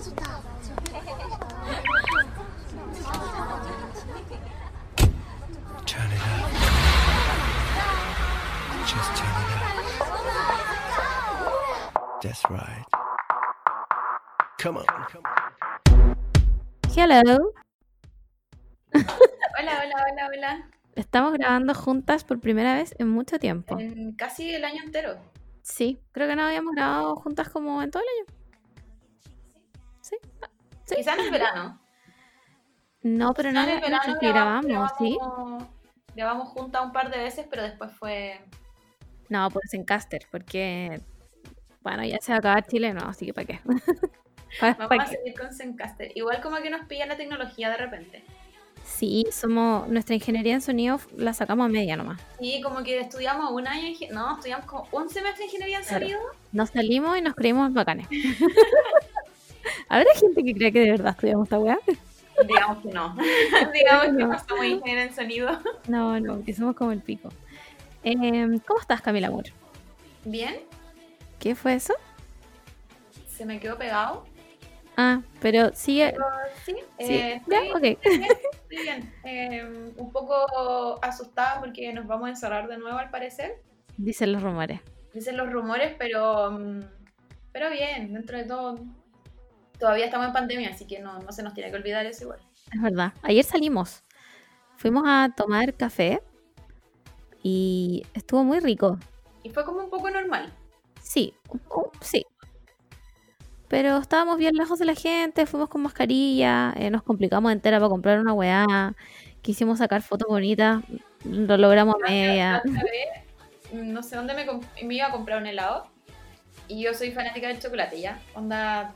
Turn it up. Just turn it up. That's right. Come on. Hello. Hola, hola, hola, hola. Estamos grabando juntas por primera vez en mucho tiempo. En casi el año entero. Sí, creo que no habíamos grabado juntas como en todo el año. Sí. Quizás en el verano. No, pero no, en el no verano grabamos, ¿sí? grabamos- juntas un par de veces, pero después fue. No, pues en Caster, porque bueno, ya se va a acabar Chile, no, así que ¿para qué? ¿Para, Vamos para a qué? seguir con Zencaster. Igual como que nos pilla la tecnología de repente. Sí, somos nuestra ingeniería en sonido la sacamos a media nomás. Sí, como que estudiamos un año, no, estudiamos como un semestre de ingeniería en Claro. sonido. Nos salimos y nos creímos bacanes. ¿Habrá gente que cree que de verdad estudiamos esta weá? Digamos que no. Digamos que No. somos ingenieros en sonido. No, no, que somos como el pico. Em, ¿Cómo estás, Camila Amor? Bien, ¿Qué fue eso? se me quedó pegado. Ah, pero sigue. Pero sí, Sí, eh, ya, estoy- bien, estoy bien. Eh, un poco asustada porque nos vamos a encerrar de nuevo al parecer. Dicen los rumores. Dicen los rumores, pero, mm, pero bien, dentro de todo. Todavía estamos en pandemia, así que no, no se nos tiene que olvidar eso igual. Es verdad. Ayer salimos. Fuimos a tomar café y estuvo muy rico. Y fue como un poco normal. Sí, sí. Pero estábamos bien lejos de la gente, fuimos con mascarilla, eh, nos complicamos entera para comprar una weá, quisimos sacar fotos bonitas, lo logramos a media. Mm, no sé dónde me, me iba a comprar un helado. Y yo soy fanática del chocolate, ¿ya? Onda.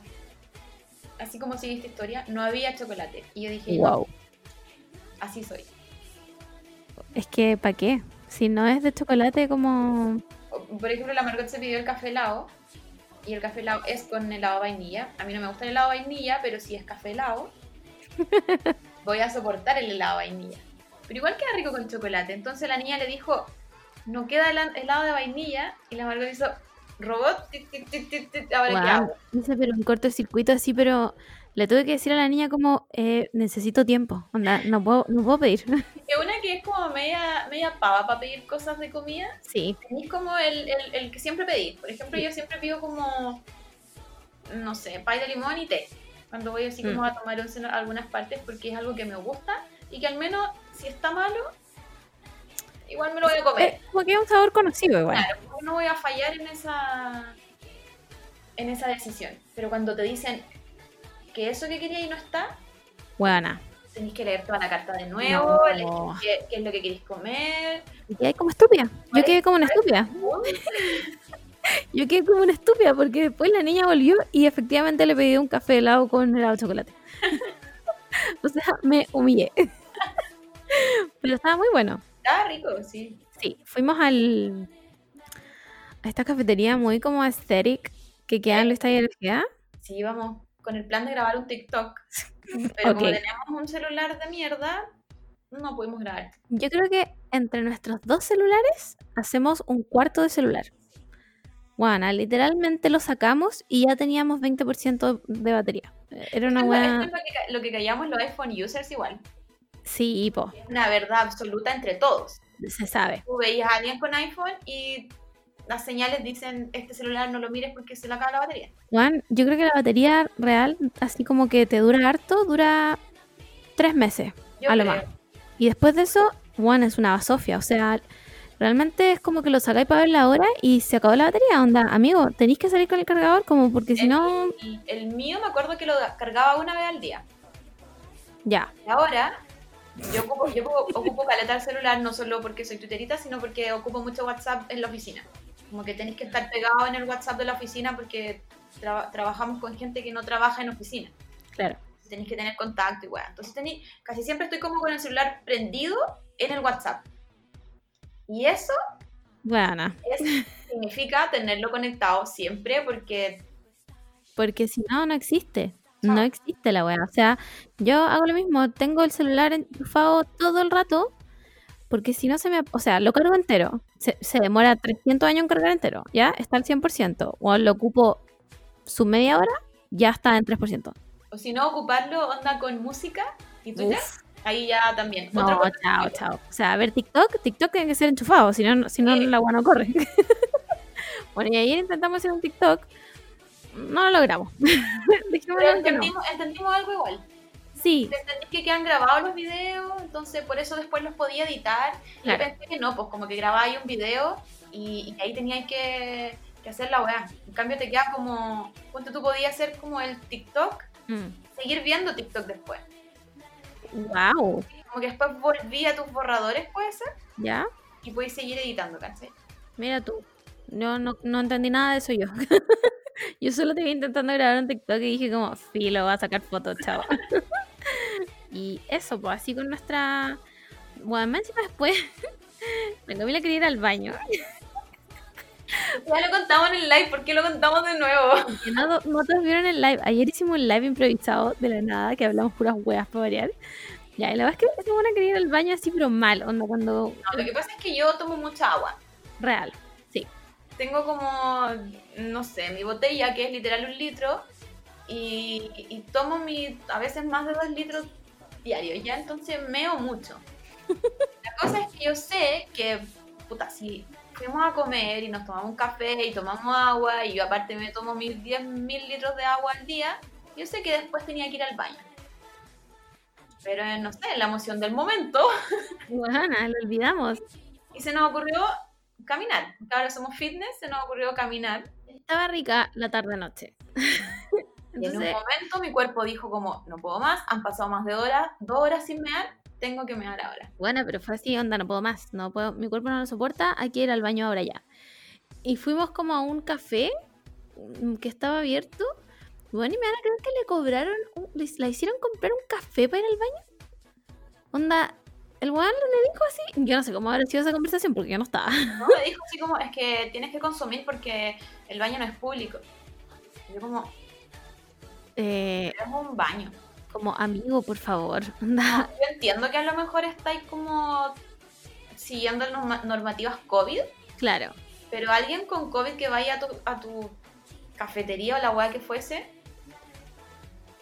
Así como sigue esta historia, no había chocolate. Y yo dije, no, Wow. así soy. Es que, ¿para qué? Si no es de chocolate, como... Por ejemplo, la Margot se pidió el café helado. Y el café helado es con helado vainilla. A mí no me gusta el helado vainilla, pero si es café helado, voy a soportar el helado vainilla. Pero igual queda rico con chocolate. Entonces la niña le dijo, no queda hela- helado de vainilla. Y la Margot hizo, robot, tit, tit, tit, tit, tit, ahora qué Guau, hago. Pero un cortocircuito así, pero le tuve que decir a la niña como, eh, necesito tiempo, onda, no puedo, no puedo pedir. Que una que es como media, media pava para pedir cosas de comida. Sí, Tenéis como el, el, el que siempre pedís. Por ejemplo, yo siempre pido como, no sé, pay de limón y té. Cuando voy así como Mm. a tomar once en algunas partes porque es algo que me gusta y que al menos si está malo, igual me lo voy a comer. Eh, como que es un sabor conocido igual. Claro, porque no voy a fallar en esa, en esa decisión. Pero cuando te dicen que eso que quería y no está, Buena. tenéis que leer toda la carta de nuevo, No. qué es lo que queréis comer. Y quedé como estúpida. Yo quedé como una estúpida. Yo quedé como una estúpida porque después la niña volvió y efectivamente le pedí un café helado con helado de chocolate. o sea, me humillé. Pero estaba muy bueno. Estaba rico, sí. Sí, fuimos al a esta cafetería muy como aesthetic que queda en Luis Taller. Sí, vamos con el plan de grabar un TikTok. Pero como Ok. tenemos un celular de mierda, no pudimos grabar. Yo creo que entre nuestros dos celulares hacemos un cuarto de celular. Bueno, literalmente lo sacamos y ya teníamos 20% de batería. Era una buena... lo que callamos los iPhone users igual. Sí, po, Es una verdad absoluta entre todos. se sabe. Tú veías a alguien con iPhone y las señales dicen, este celular no lo mires porque se le acaba la batería. Juan, yo creo que la batería real, así como que te dura harto, dura tres meses Yo a lo creo. más. Y después de eso, Juan es una basofia. O sea, realmente es como que lo sacáis para ver la hora y se acabó la batería. Onda, amigo, tenéis que salir con el cargador como porque si no, El, el mío me acuerdo que lo cargaba una vez al día. ya. Y ahora yo ocupo, yo ocupo, caleta el celular no solo porque soy tuterita, sino porque ocupo mucho WhatsApp en la oficina. Como que tenéis que estar pegado en el WhatsApp de la oficina porque traba- trabajamos con gente que no trabaja en oficina. Claro. Tenéis que tener contacto y weá. Entonces tenéis, casi siempre estoy como con el celular prendido en el WhatsApp. Y eso Bueno, es- significa tenerlo conectado siempre porque porque si no, no existe. No Chao. existe la weá. O sea, yo hago lo mismo. Tengo el celular enchufado todo el rato. Porque si no se me... O sea, lo cargo entero. Se, se demora 300 años en cargar entero. ¿Ya? Está al 100%. O lo ocupo su media hora ya está en 3%. O si no, ocuparlo onda con música y Twitter. Uf. Ahí ya también. No, Otra cosa chao, chao. O sea, a ver, TikTok, TikTok tiene que ser enchufado, si no, si no Sí. la agua no corre. bueno, y ayer intentamos hacer un TikTok, no lo logramos. No. entendimos, algo igual. Sí, Entendí que quedan grabados los videos, entonces por eso después los podía editar. Y Claro. pensé que no, pues como que grabáis un video y, y ahí teníais que, que hacer la weá. En cambio te queda como, ponte tú podías hacer como el TikTok, Mm. seguir viendo TikTok después. wow, Como que después volví a tus borradores, puede ser, ya, y podéis seguir editando, ¿cachai? mira tú. Yo no, no entendí nada de eso yo. yo solo te vi intentando grabar un TikTok y dije como, filo, voy a sacar fotos, chao. y eso, pues así con nuestra... Bueno, más encima después, la Camila quería ir al baño. Ya lo contamos en el live, ¿por qué lo contamos de nuevo? No, no todos vieron el live. Ayer hicimos un live improvisado de la nada, que hablamos puras weas para variar. Ya, y la verdad es que buena quería ir al baño así, pero mal, onda cuando... No, lo que pasa es que yo tomo mucha agua. Real. Tengo como, no sé, mi botella que es literal un litro y, y tomo mi, a veces más de dos litros diarios, ¿ya? Entonces meo mucho. La cosa es que yo sé que, puta, si fuimos a comer y nos tomamos un café y tomamos agua y yo aparte me tomo mis 10 mil litros de agua al día, yo sé que después tenía que ir al baño. Pero no sé, la emoción del momento Bueno, lo olvidamos. y se nos ocurrió caminar. Ahora somos fitness, se nos ocurrió caminar. Estaba rica la tarde-noche. Y en un momento mi cuerpo dijo como, no puedo más, han pasado más de horas, dos horas sin mear, tengo que mear ahora. bueno, pero fue así, onda, no puedo más. No puedo, mi cuerpo no lo soporta, hay que ir al baño ahora ya. Y fuimos como a un café mm, que estaba abierto. Bueno, y me van a creer que le cobraron, un- la hicieron comprar un café para ir al baño. Onda, el weón le dijo así, yo no sé cómo habrá sido esa conversación porque yo no estaba. ¿no? Me dijo así como, es que tienes que consumir porque el baño no es público. Y yo como, Eh, es un baño. como amigo, por favor. Yo entiendo que a lo mejor estáis como siguiendo las norma- normativas COVID, claro. pero alguien con COVID que vaya a tu, a tu cafetería o la weá que fuese,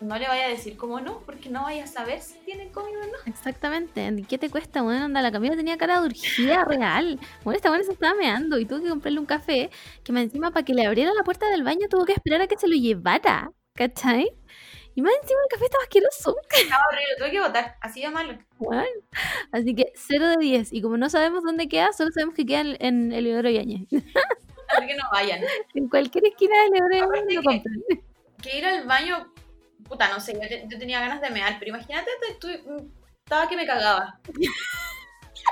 no le vaya a decir como no, porque no vaya a saber si tiene COVID o no. Exactamente. ¿Qué te cuesta, bueno? Onda, la Camila tenía cara de urgida real. Bueno, esta buena se estaba meando y tuvo que comprarle un café que más encima para que le abriera la puerta del baño tuvo que esperar a que se lo llevara. ¿Cachai? Y más encima el café estaba asqueroso. Estaba horrible, tuve que votar, así de malo. Bueno, así que 0 de 10. Y como no sabemos dónde queda, solo sabemos que queda en, en el Leodoro Yañez. Así que no vayan. En cualquier esquina del Aparte Yañez. Que ir al baño, puta, no sé, yo, te- yo tenía ganas de mear, pero imagínate, te- tú, mm, estaba que me cagaba.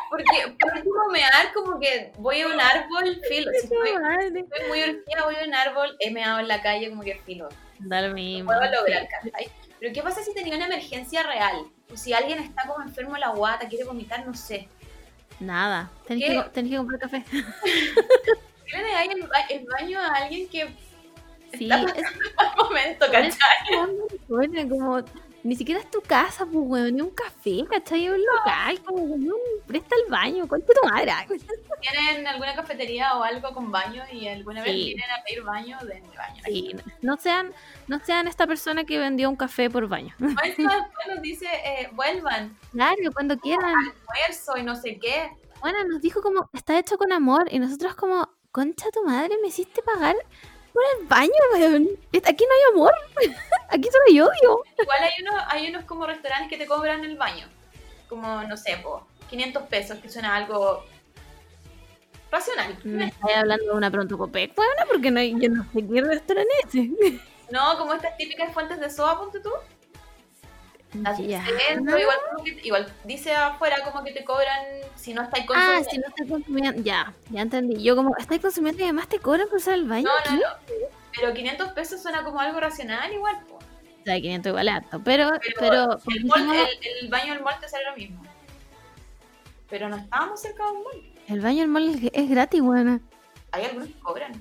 Porque por último mear como que voy a un árbol, filo. Si estoy, estoy muy urgida, voy a un árbol, he meado en la calle como que filo. Da lo mismo. Puedo lograr, ¿cachai? Pero ¿qué pasa si tenía una emergencia real? O si alguien está como enfermo de la guata, quiere vomitar, no sé. Nada. Tenés que, tenés que comprar café. ¿Qué le dais el, el baño a alguien que Sí, está es al momento, ¿cachai? Como ni siquiera es tu casa, pues, weón, ni un café, ¿cachai? Es un local, como, weón, presta el baño, con tu madre. ¿Tienen alguna cafetería o algo con baño y alguna vez Sí. vienen a pedir baño? Denme baño. Sí, no sean, no sean esta persona que vendió un café por baño. Después nos dice, eh, vuelvan, Claro, cuando quieran. almuerzo y no sé qué. Bueno, nos dijo como, está hecho con amor, y nosotros como, concha tu madre, me hiciste pagar por el baño, weón. Aquí no hay amor, aquí solo hay odio. Igual hay unos, hay unos como restaurantes que te cobran el baño. Como, no sé, po, 500 pesos, que suena algo racional. Me estáis hablando de una pronto copec, weón, porque no, hay- yo no sé qué restaurante es ese. No, como estas típicas fuentes de soda, ponte tú. Las Ya. centro, igual, como que- igual dice afuera como que te cobran si no estáis Ah, consumiendo. si no estás consumiendo. Ya, ya entendí. Yo como, estás consumiendo y además te cobran por usar el baño. No, no, no. Pero 500 pesos suena como algo racional igual, po. O sea, 500 igual es harto. Pero, Pero pero, El, mall- el- el baño del mall te sale lo mismo. Pero no estábamos cerca de un mall. el baño del mall es, es gratis, buena. Hay algunos que cobran.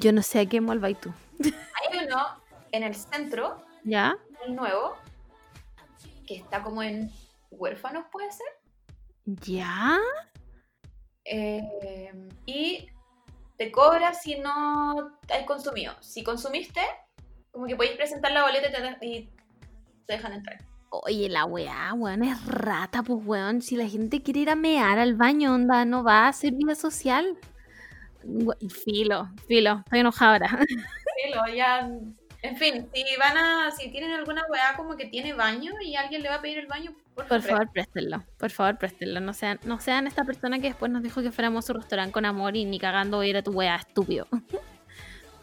Yo no sé a qué mall vas tú. Hay uno en el centro, ¿Ya? el nuevo, que está como en huérfanos, puede ser. ¿Ya? Eh, y te cobra si no hay consumido. Si consumiste, Como que podéis presentar la boleta y te, de- y te dejan entrar. Oye, la weá, weón, es rata, pues weón. Si la gente quiere ir a mear al baño, onda, no va a hacer vida social. Filo, filo, estoy enojada ahora. Sí, lo ya... En fin, si van a... Si tienen alguna weá como que tiene baño y alguien le va a pedir el baño, por, Por favor. préstenlo. Por favor, préstenlo. No sean, no sean esta persona que después nos dijo que fuéramos a su restaurante con amor y ni cagando voy a ir a tu weá, estúpido.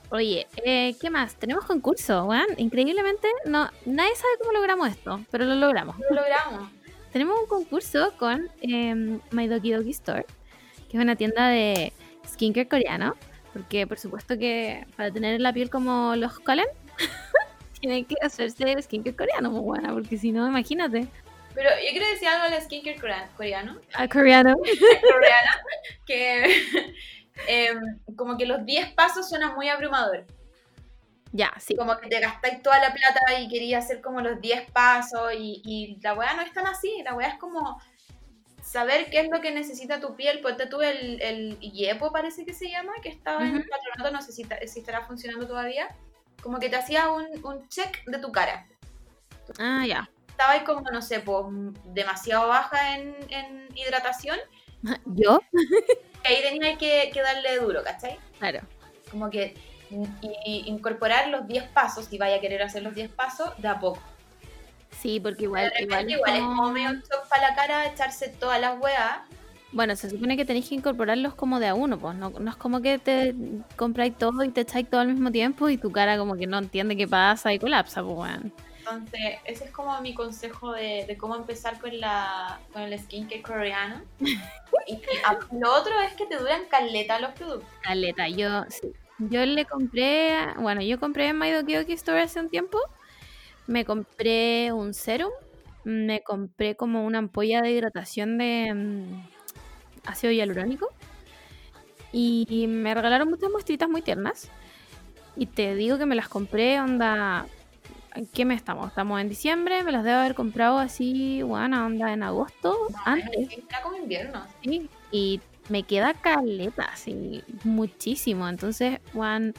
Oye, eh, ¿qué más? Tenemos concurso, weón. Increíblemente, no, nadie sabe cómo logramos esto, pero lo logramos. Lo logramos. Tenemos un concurso con em, My Doki Doki Store, que es una tienda de skincare coreano. Porque, por supuesto, que para tener la piel como los Colen, tienen que hacerse skincare coreano, muy buena. Porque si no, imagínate. Pero yo quiero decir algo al skincare corea- coreano. A coreano. coreana. Que em, como que los 10 pasos suenan muy abrumador. Ya, sí. Como que te gastáis toda la plata y querías hacer como los 10 pasos y, y la weá no es tan así, la weá es como saber qué es lo que necesita tu piel. Pues tuve el, el Yepo, parece que se llama, que estaba en el patronato, no sé si estará funcionando todavía. Como que te hacía un, un check de tu cara. Ah, ya. Estaba ahí como, no sé, pues demasiado baja en, en hidratación. Yo, Y ahí tenías que, que darle duro, ¿cachai? claro. como que y- y incorporar los 10 pasos, si vaya a querer hacer los 10 pasos, de a poco. Sí, porque igual. repente igual, igual, es es como- como medio un shock para la cara echarse todas las weas. Bueno, se supone que tenéis que incorporarlos como de a uno, pues. No, no es como que te compráis todo y te echáis todo al mismo tiempo y tu cara como que no entiende qué pasa y colapsa, pues, weón. Entonces, ese es como mi consejo de, de cómo empezar con, la, con el skincare coreano. y, y a- lo otro es que te duran caleta los productos. Caleta, yo, sí. yo le compré, bueno, yo compré en My Doki Doki Store hace un tiempo, me compré un serum, me compré como una ampolla de hidratación de mm, ácido hialurónico y me regalaron muchas muestritas muy tiernas y te digo que me las compré, onda, ¿en qué mes estamos? Estamos en diciembre, me las debo haber comprado así, bueno, onda en agosto, antes. Era como invierno. Sí, y me queda caleta, así, muchísimo. Entonces, Juan,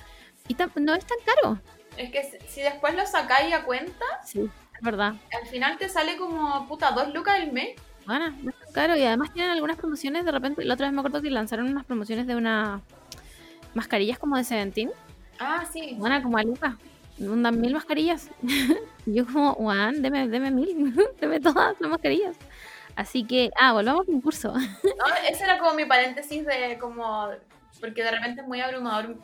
y no es tan caro. Es que si- después lo sacáis a cuenta, Sí, es verdad. al final te sale como puta dos lucas al mes. Bueno, no es tan caro. Y además tienen algunas promociones. De repente, la otra vez me acuerdo que lanzaron unas promociones de unas mascarillas como de Seventeen. Ah, sí. Bueno, como a Lucas. Andan mil mascarillas. y yo como, Juan, deme, deme mil. deme todas las mascarillas. Así que, ah, volvamos al concurso. No, ese era como mi paréntesis de como. Porque de repente es muy abrumador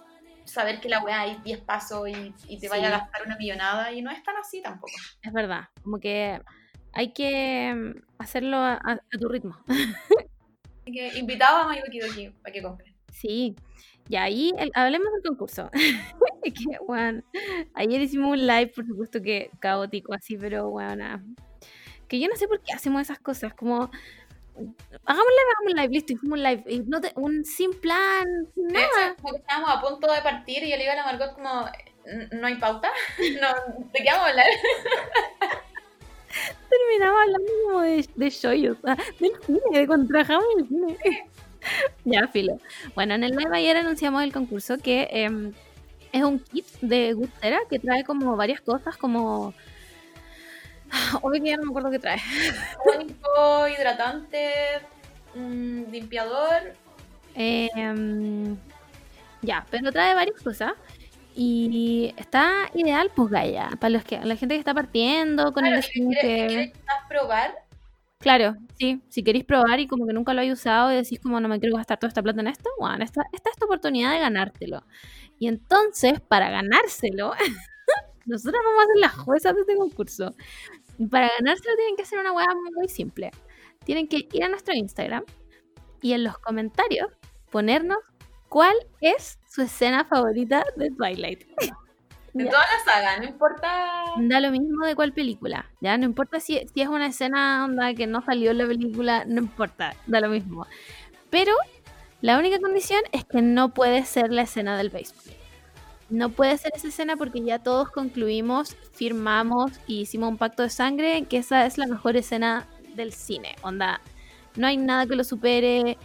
saber que la weá hay 10 pasos y, y te vaya a Sí. gastar una millonada y no es tan así tampoco. es verdad. Como que hay que mm, hacerlo a- a- a tu ritmo. Que invitado a Mayuki Doki para que compre. Sí, y ahí el- hablemos del concurso. Que, weón, ayer hicimos un live, por supuesto que caótico así, pero weón, que yo no sé por qué hacemos esas cosas, como hagamos live, hagamos live, listo, hicimos un live, y no te- un sin plan, sin nada. hecho, estábamos a punto de partir y yo le digo a la Margot como, "N- ¿no hay pauta? No, ¿De qué vamos a hablar? Terminaba hablando como de, de shoyos, ah, del cine, de cuando trabajamos en el cine. ya, filo. Bueno, en el live ayer anunciamos el concurso que em, es un kit de Gustera que trae como varias cosas, como... Hoy ya no me acuerdo qué trae. Tónico, hidratante, limpiador. Em, ya, pero trae varias cosas. Y está ideal, pues Gaia, para los que, la gente que está partiendo con Claro, el quieres, skincare. quieres quizás probar, Claro, sí, si queréis probar y como que nunca lo hayas usado y decís como no me quiero gastar toda esta plata en esto, bueno, esta, esta es tu oportunidad de ganártelo. Y entonces, para ganárselo, nosotros vamos a ser las juezas de este concurso. Y para ganárselo tienen que hacer una hueá muy simple. Tienen que ir a nuestro Instagram y en los comentarios ponernos cuál es su escena favorita de Twilight. de toda la saga, no importa. Da lo mismo de cuál película, ya no importa si, si es una escena onda que no salió en la película, no importa, da lo mismo. Pero la única condición es que no puede ser la escena del béisbol. No puede ser esa escena porque ya todos concluimos, firmamos y hicimos un pacto de sangre que esa es la mejor escena del cine. Onda, no hay nada que lo supere.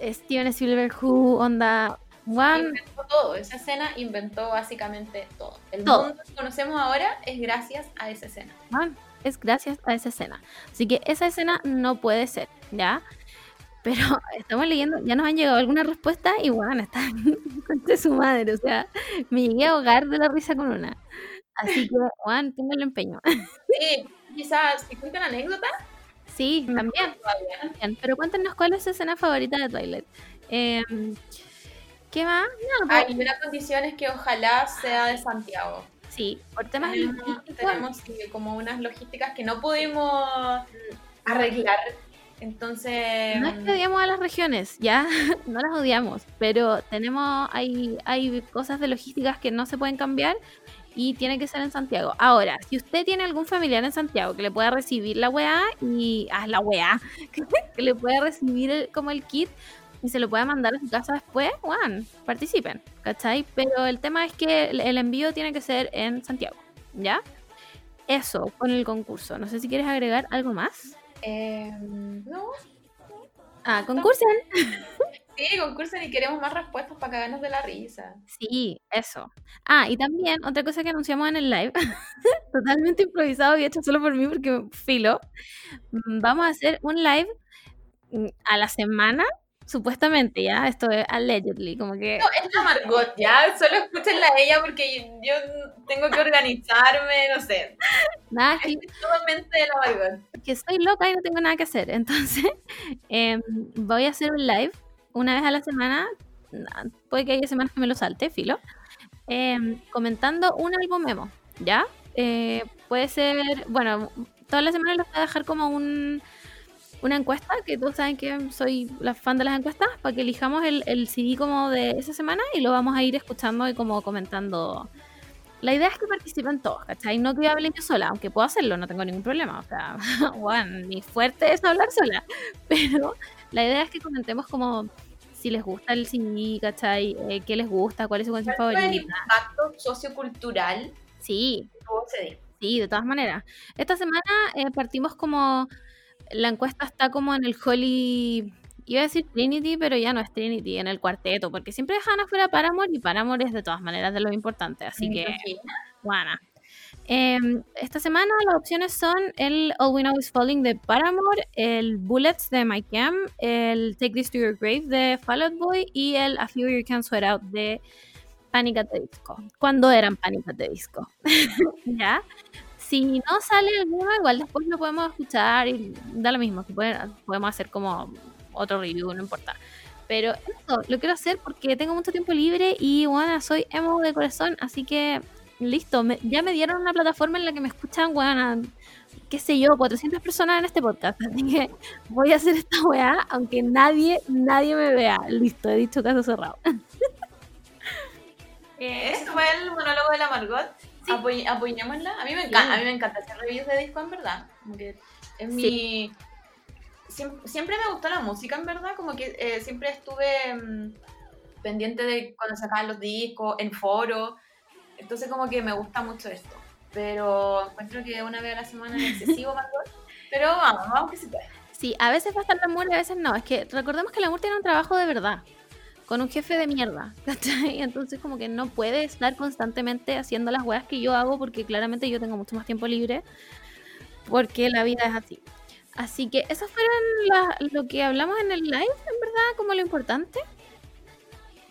Steven Spielberg, who, onda, one, Inventó todo. Esa escena inventó básicamente todo. El Todo. mundo que conocemos ahora es gracias a esa escena. Bueno, es gracias a esa escena. Así que esa escena no puede ser, ¿ya? Pero estamos leyendo, ya nos han llegado algunas respuestas y bueno, están contra su madre. O sea, me llegué a ahogar de la risa con una. Así que, Juan, el empeño. Sí, quizás, si cuentan anécdotas, Sí, también. Pero cuéntenos cuál es su escena favorita de Twilight. Em, ¿Qué más? No, pues, Hay una condición es que ojalá sea de Santiago. sí, por temas Tenemos, tenemos, como unas logísticas que no pudimos arreglar. Entonces, No es que odiamos a las regiones, ya, no las odiamos, pero tenemos, hay, hay cosas de logísticas que no se pueden cambiar y tiene que ser en Santiago. Ahora, si usted tiene algún familiar en Santiago que le pueda recibir la weá y, ah, la weá, que le pueda recibir el- como el kit y se lo pueda mandar a su casa después, bueno, participen, ¿cachai? Pero el tema es que el, envío tiene que ser en Santiago, ¿ya? Eso, con el concurso. No sé si quieres agregar algo más. eh, no, Ah, concursen. sí, concursen y queremos más respuestas para cagarnos de la risa. Sí, eso. Ah, y también otra cosa que anunciamos en el live, totalmente improvisado y hecho solo por mí porque filo. Vamos a hacer un live mm, a la semana, supuestamente, ya, esto es allegedly, como que No, es la Margot, ya, solo escúchenla a ella porque yo tengo que organizarme, no sé. nada, es que, totalmente de la Margot. que soy loca y no tengo nada que hacer. Entonces, em, voy a hacer un live una vez a la semana, na- puede que haya semanas que me lo salte, filo, em, comentando un álbum memo, ¿ya? Eh, puede ser, bueno, todas las semanas les voy a dejar como un, una encuesta, que todos saben que soy la fan de las encuestas, para que elijamos el, el CD como de esa semana y lo vamos a ir escuchando y como comentando. La idea es que participen todos, ¿cachai? No que yo hable yo sola, aunque puedo hacerlo, no tengo ningún problema. O sea, bueno, mi fuerte es hablar sola. Pero la idea es que comentemos como si les gusta el CD, ¿cachai? Eh, ¿Qué les gusta? ¿Cuál es su canción ¿Cuál fue el favorita? impacto sociocultural Sí, ese disco? Sí, de todas maneras. Esta semana eh, partimos como. La encuesta está como en el Holy. Iba a decir Trinity, pero ya no es Trinity, en el cuarteto, porque siempre dejan afuera Paramore y Paramore es de todas maneras de lo importante. Así que, bueno. Em, esta semana las opciones son el All We Know Is Falling de Paramore, el Bullets de Mike M, el Take This to Your Grave de Fall Out Boy y el A Few You Can Sweat Out de Panic at the Disco. Cuando eran Panic at the Disco. ¿Ya? Si no sale alguno, igual después lo podemos escuchar y da lo mismo, podemos hacer como otro review, no importa. Pero eso, lo quiero hacer porque tengo mucho tiempo libre y bueno, soy emo de corazón, así que listo, ya me dieron una plataforma en la que me escuchan, bueno, qué sé yo, 400 personas en este podcast, así que voy a hacer esta weá, aunque nadie, nadie me vea. Listo, he dicho caso cerrado. Eh, Ese fue el monólogo de la Margot. Sí. Apoy- apoyémosla. A mí me encanta, Sí. a mí me encanta hacer reviews de disco en verdad. Como que es mi siem- siempre, me gustó la música en verdad, como que eh, siempre estuve mm, pendiente de cuando sacaban los discos, en foro. Entonces como que me gusta mucho esto. Pero encuentro que una vez a la semana es excesivo. Pero vamos, vamos que se puede. Sí, a veces va a estar el amor y a veces no. Es que recordemos que el amor tiene un trabajo de verdad, con un jefe de mierda, ¿cachai? Entonces como que no puede estar constantemente haciendo las weas que yo hago porque claramente yo tengo mucho más tiempo libre porque la vida es así. Así que eso fueron lo que hablamos en el live, en verdad, como lo importante.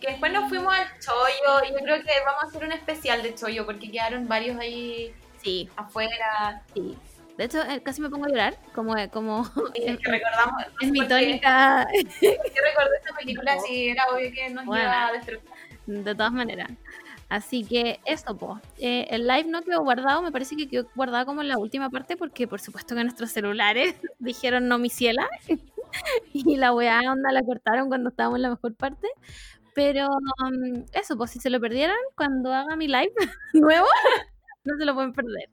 Que después nos fuimos al chollo y yo creo que vamos a hacer un especial de chollo porque quedaron varios ahí Sí, afuera. sí. De hecho, eh, casi me pongo a llorar, como, como Y es, que recordamos. es mi tónica Yo recordé esta película si era obvio que nos Bueno. iba a destrozar. De todas maneras. Así que eso, pues. el live no quedó guardado, me parece que quedó guardado como en la última parte, porque por supuesto que nuestros celulares dijeron no mi ciela. y la weá onda la cortaron cuando estábamos en la mejor parte. Pero um, eso, pues si se lo perdieron, cuando haga mi live nuevo, no se lo pueden perder.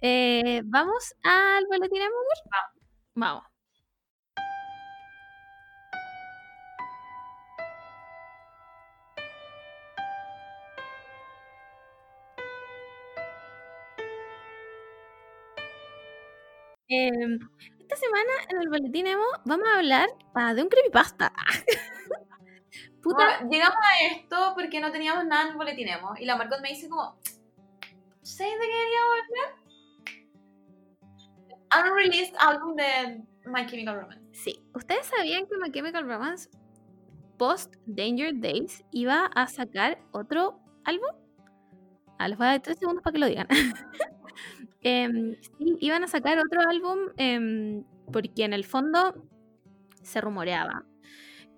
Eh, Vamos al boletín, amor. Vamos. Em, esta semana en el boletín Emo vamos a hablar de un creepypasta. puta, Bueno, llegamos a esto porque no teníamos nada en el boletinemo. Y la Marcot me dice como, ¿sabes de qué debería hablar? Unreleased álbum de My Chemical Romance. sí. ¿Ustedes sabían que My Chemical Romance post Danger Days iba a sacar otro álbum? Ah, les voy a dar tres segundos para que lo digan. Em, sí, iban a sacar otro álbum em, porque en el fondo se rumoreaba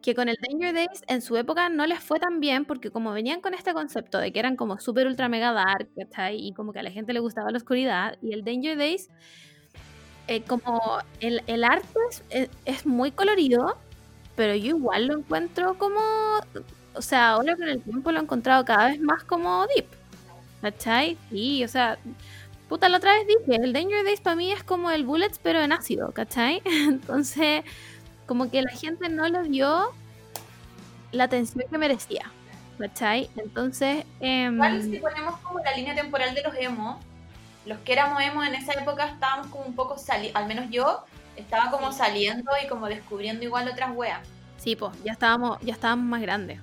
que con el Danger Days en su época no les fue tan bien porque como venían con este concepto de que eran como súper ultra mega dark. Y como que a la gente le gustaba la oscuridad y el Danger Days eh, como el, el arte es, es- es muy colorido, pero yo igual lo encuentro como, o sea, ahora con el tiempo lo he encontrado cada vez más como deep, ¿cachai? Sí, o sea, puta, la otra vez dije, el Danger Days para mí es como el Bullets pero en ácido, ¿cachai? Entonces, como que la gente no le dio la atención que merecía, ¿cachai? Entonces, em, Igual si ponemos como la línea temporal de los emo, los que éramos emo en esa época estábamos como un poco saliendo, al menos yo, estaba como saliendo y como descubriendo igual otras weas. sí, pues, ya estábamos, ya estábamos más grandes.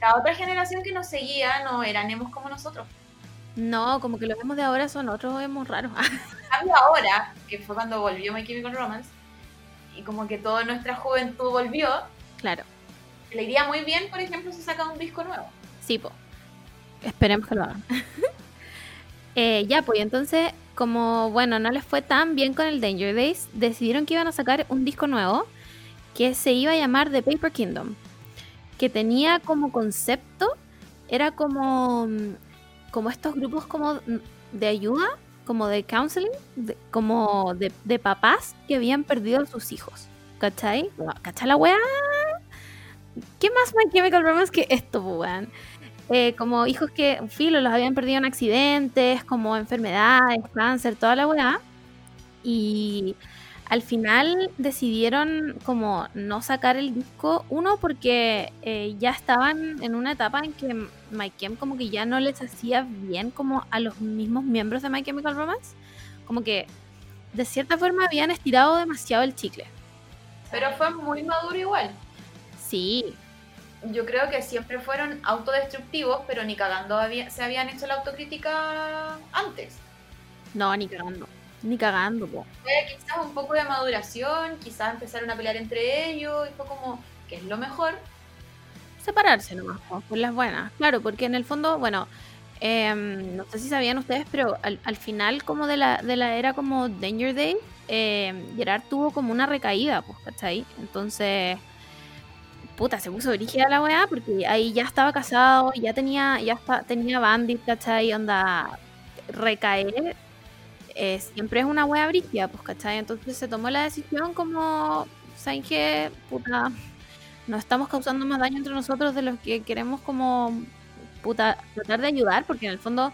La otra generación que nos seguía no eran emos como nosotros. No, como que los vemos de ahora son otros vemos raros. Cambio ahora, que fue cuando volvió My Chemical Romance, y como que toda nuestra juventud volvió, claro, le iría muy bien, por ejemplo, si saca un disco nuevo. sí, pues. Esperemos que lo hagan. Eh, ya, pues, entonces, como, bueno, no les fue tan bien con el Danger Days, decidieron que iban a sacar un disco nuevo que se iba a llamar The Paper Kingdom, que tenía como concepto, era como, como estos grupos como de ayuda, como de counseling, como de, de papás que habían perdido a sus hijos. ¿Cachai? ¿Cachai la weá? ¿Qué más My Chemical Romance que esto, po, weón? Eh, como hijos que, filo, los habían perdido en accidentes, como enfermedades, cáncer, toda la weá. Y al final decidieron como no sacar el disco, uno porque eh, ya estaban en una etapa en que My Chem como que ya no les hacía bien como a los mismos miembros de My Chemical Romance. Como que de cierta forma habían estirado demasiado el chicle. Pero fue muy maduro igual. Sí, Yo creo que siempre fueron autodestructivos, pero ni cagando había- se habían hecho la autocrítica antes. no, ni cagando. Ni cagando, po. Fue quizás un poco de maduración, quizás empezaron a pelear entre ellos y fue como, ¿qué es lo mejor? separarse nomás, po, por las buenas. Claro, porque en el fondo, bueno, em, no sé si sabían ustedes, pero al, al final como de la, de la era como Danger Day, em, Gerard tuvo como una recaída, pues, ¿cachai? Entonces, puta, se puso brígida la weá, porque ahí ya estaba casado, ya tenía, ya está, tenía bandit, ¿cachai? Onda, recaer eh, siempre es una weá brígida, pues, ¿cachai? Entonces se tomó la decisión como, ¿saben qué? Puta, nos estamos causando más daño entre nosotros de lo que queremos como puta, tratar de ayudar, porque en el fondo,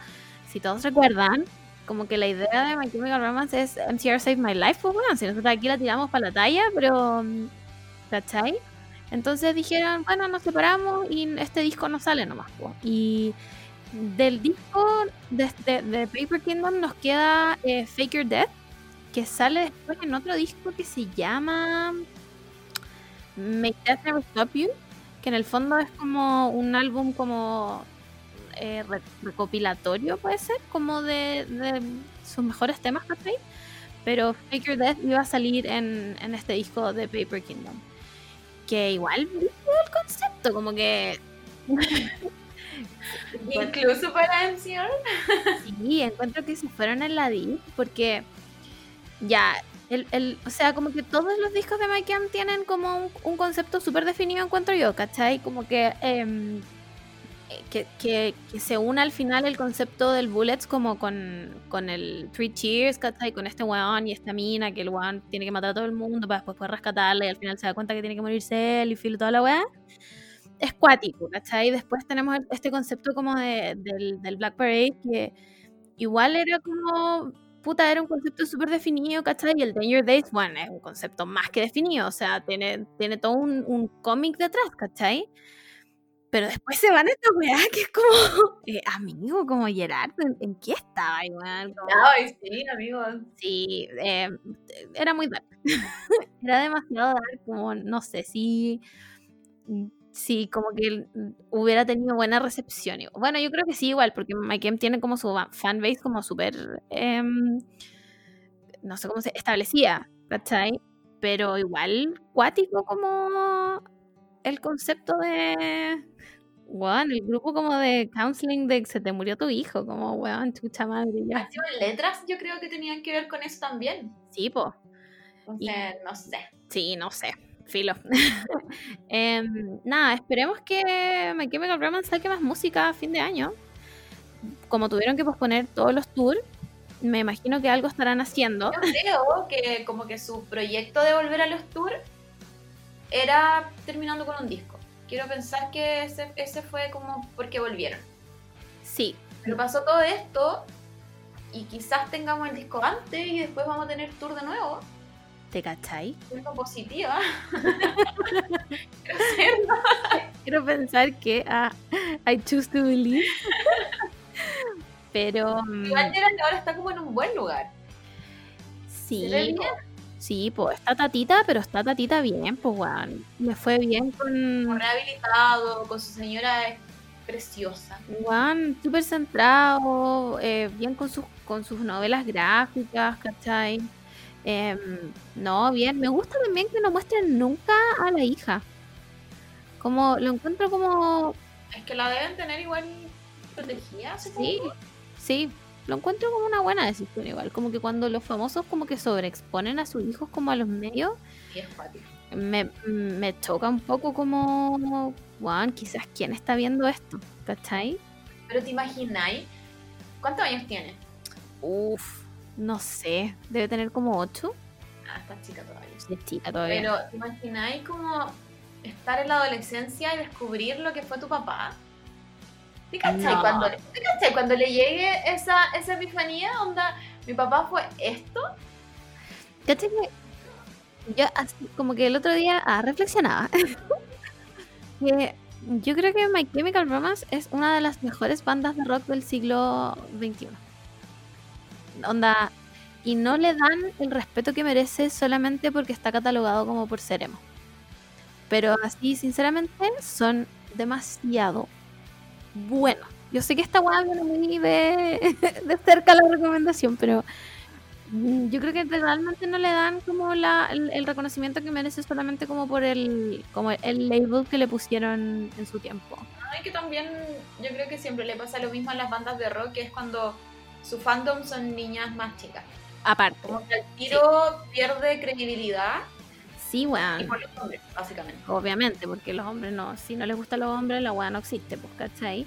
si todos recuerdan, como que la idea de My Chemical Romance es MCR Save My Life, pues bueno, si nosotros aquí la tiramos para la talla, pero ¿cachai? Entonces dijeron, bueno, nos separamos y este disco no sale nomás. Y del disco de, de- de Paper Kingdom nos queda eh, Fake Your Death, que sale después en otro disco que se llama Make Death Never Stop You, que en el fondo es como un álbum como eh, re- recopilatorio, puede ser, como de, sus mejores temas, ¿cachai? Pero Fake Your Death iba a salir en este disco de Paper Kingdom. Que igual el concepto, como que Incluso para MCR. Sí, encuentro que se fueron en la deep porque ya, el, el, o sea, como que todos los discos de Mike Am tienen como un, un concepto súper definido, encuentro yo, ¿cachai? Como que, em, eh, que, que, que se une al final el concepto del Bullets como con, con el Three Cheers, ¿cachai? Con este weón y esta mina, que el weón tiene que matar a todo el mundo para después poder rescatarla y al final se da cuenta que tiene que morirse él y filo toda la weá es cuático, ¿cachai? Después tenemos este concepto como de, del, del Black Parade, que igual era como, puta, era un concepto súper definido, ¿cachai? Y el Danger Days, bueno, es un concepto más que definido, o sea, tiene, tiene todo un, un cómic detrás, ¿cachai? Pero después se van a esta weá que es como, eh, amigo, como Gerard, ¿en, en qué estaba igual? Ay, sí, amigo. Sí, eh, era muy dark. era demasiado dark, como no sé si Sí, como que hubiera tenido buena recepción. Bueno, yo creo que sí, igual, porque Mike M tiene como su ba- fanbase como súper, em, no sé cómo se establecida, ¿cachai? Pero igual, cuático como el concepto de, weón, el grupo como de counseling de que se te murió tu hijo, como, weón, chucha madre, ya. Letras yo creo que tenían que ver con eso también. Sí, po. Entonces, no sé. Sí, no sé. Filo. Em, nada, esperemos que My Chemical Romance saque más música a fin de año. Como tuvieron que posponer todos los tours, me imagino que algo estarán haciendo. Yo creo que como que su proyecto de volver a los tours era terminando con un disco. Quiero pensar que ese, ese fue como porque volvieron. Sí, Pero pasó todo esto y quizás tengamos el disco antes y después vamos a tener tour de nuevo. ¿te cachai? Siento positiva. Quiero Quiero pensar que ah, I choose to believe. Pero mm, Igual Gerald ahora está como en un buen lugar. sí, ¿Se ve po, bien? Sí, pues está tatita, pero está tatita bien, pues weón. Le fue bien con Rehabilitado, con su señora es preciosa. Juan, súper centrado, eh, bien con sus, con sus novelas gráficas, ¿cachai? Em, no, bien, me gusta también que no muestren nunca a la hija. Como, lo encuentro como, Es que la deben tener igual protegida, sí, sí, lo encuentro como una buena decisión igual. Como que cuando los famosos como que sobreexponen a sus hijos como a los medios, Y es cuático. me, me choca un poco como, Juan, quizás quién está viendo esto, ¿cachai? Pero te imagináis, ¿cuántos años tiene? Uf, no sé, debe tener como ocho. Ah, está chica todavía. Sí, es chica todavía. Pero te imagináis como estar en la adolescencia y descubrir lo que fue tu papá. ¿Te cachai, No. cuando, ¿te cachai cuando le llegue esa, esa epifanía? Onda, mi papá fue esto. ¿Cachai que yo así, como que el otro día ah, reflexionaba que yo creo que My Chemical Romance es una de las mejores bandas de rock del siglo XXI. Onda, y no le dan el respeto que merece solamente porque está catalogado como por ser emo. Pero así, sinceramente, son demasiado buenos. Yo sé que esta weá viene muy de, de cerca la recomendación, pero Yo creo que realmente no le dan como la, el, el reconocimiento que merece solamente como por el, como el label que le pusieron en su tiempo. Ay, que también yo creo que siempre le pasa lo mismo a las bandas de rock, que es cuando su fandom son niñas más chicas. Aparte, Como que el tiro pierde credibilidad sí, y weón, por los hombres, básicamente. obviamente, porque los hombres no, si no les gusta a los hombres, la weá no existe, pues, ¿cachai?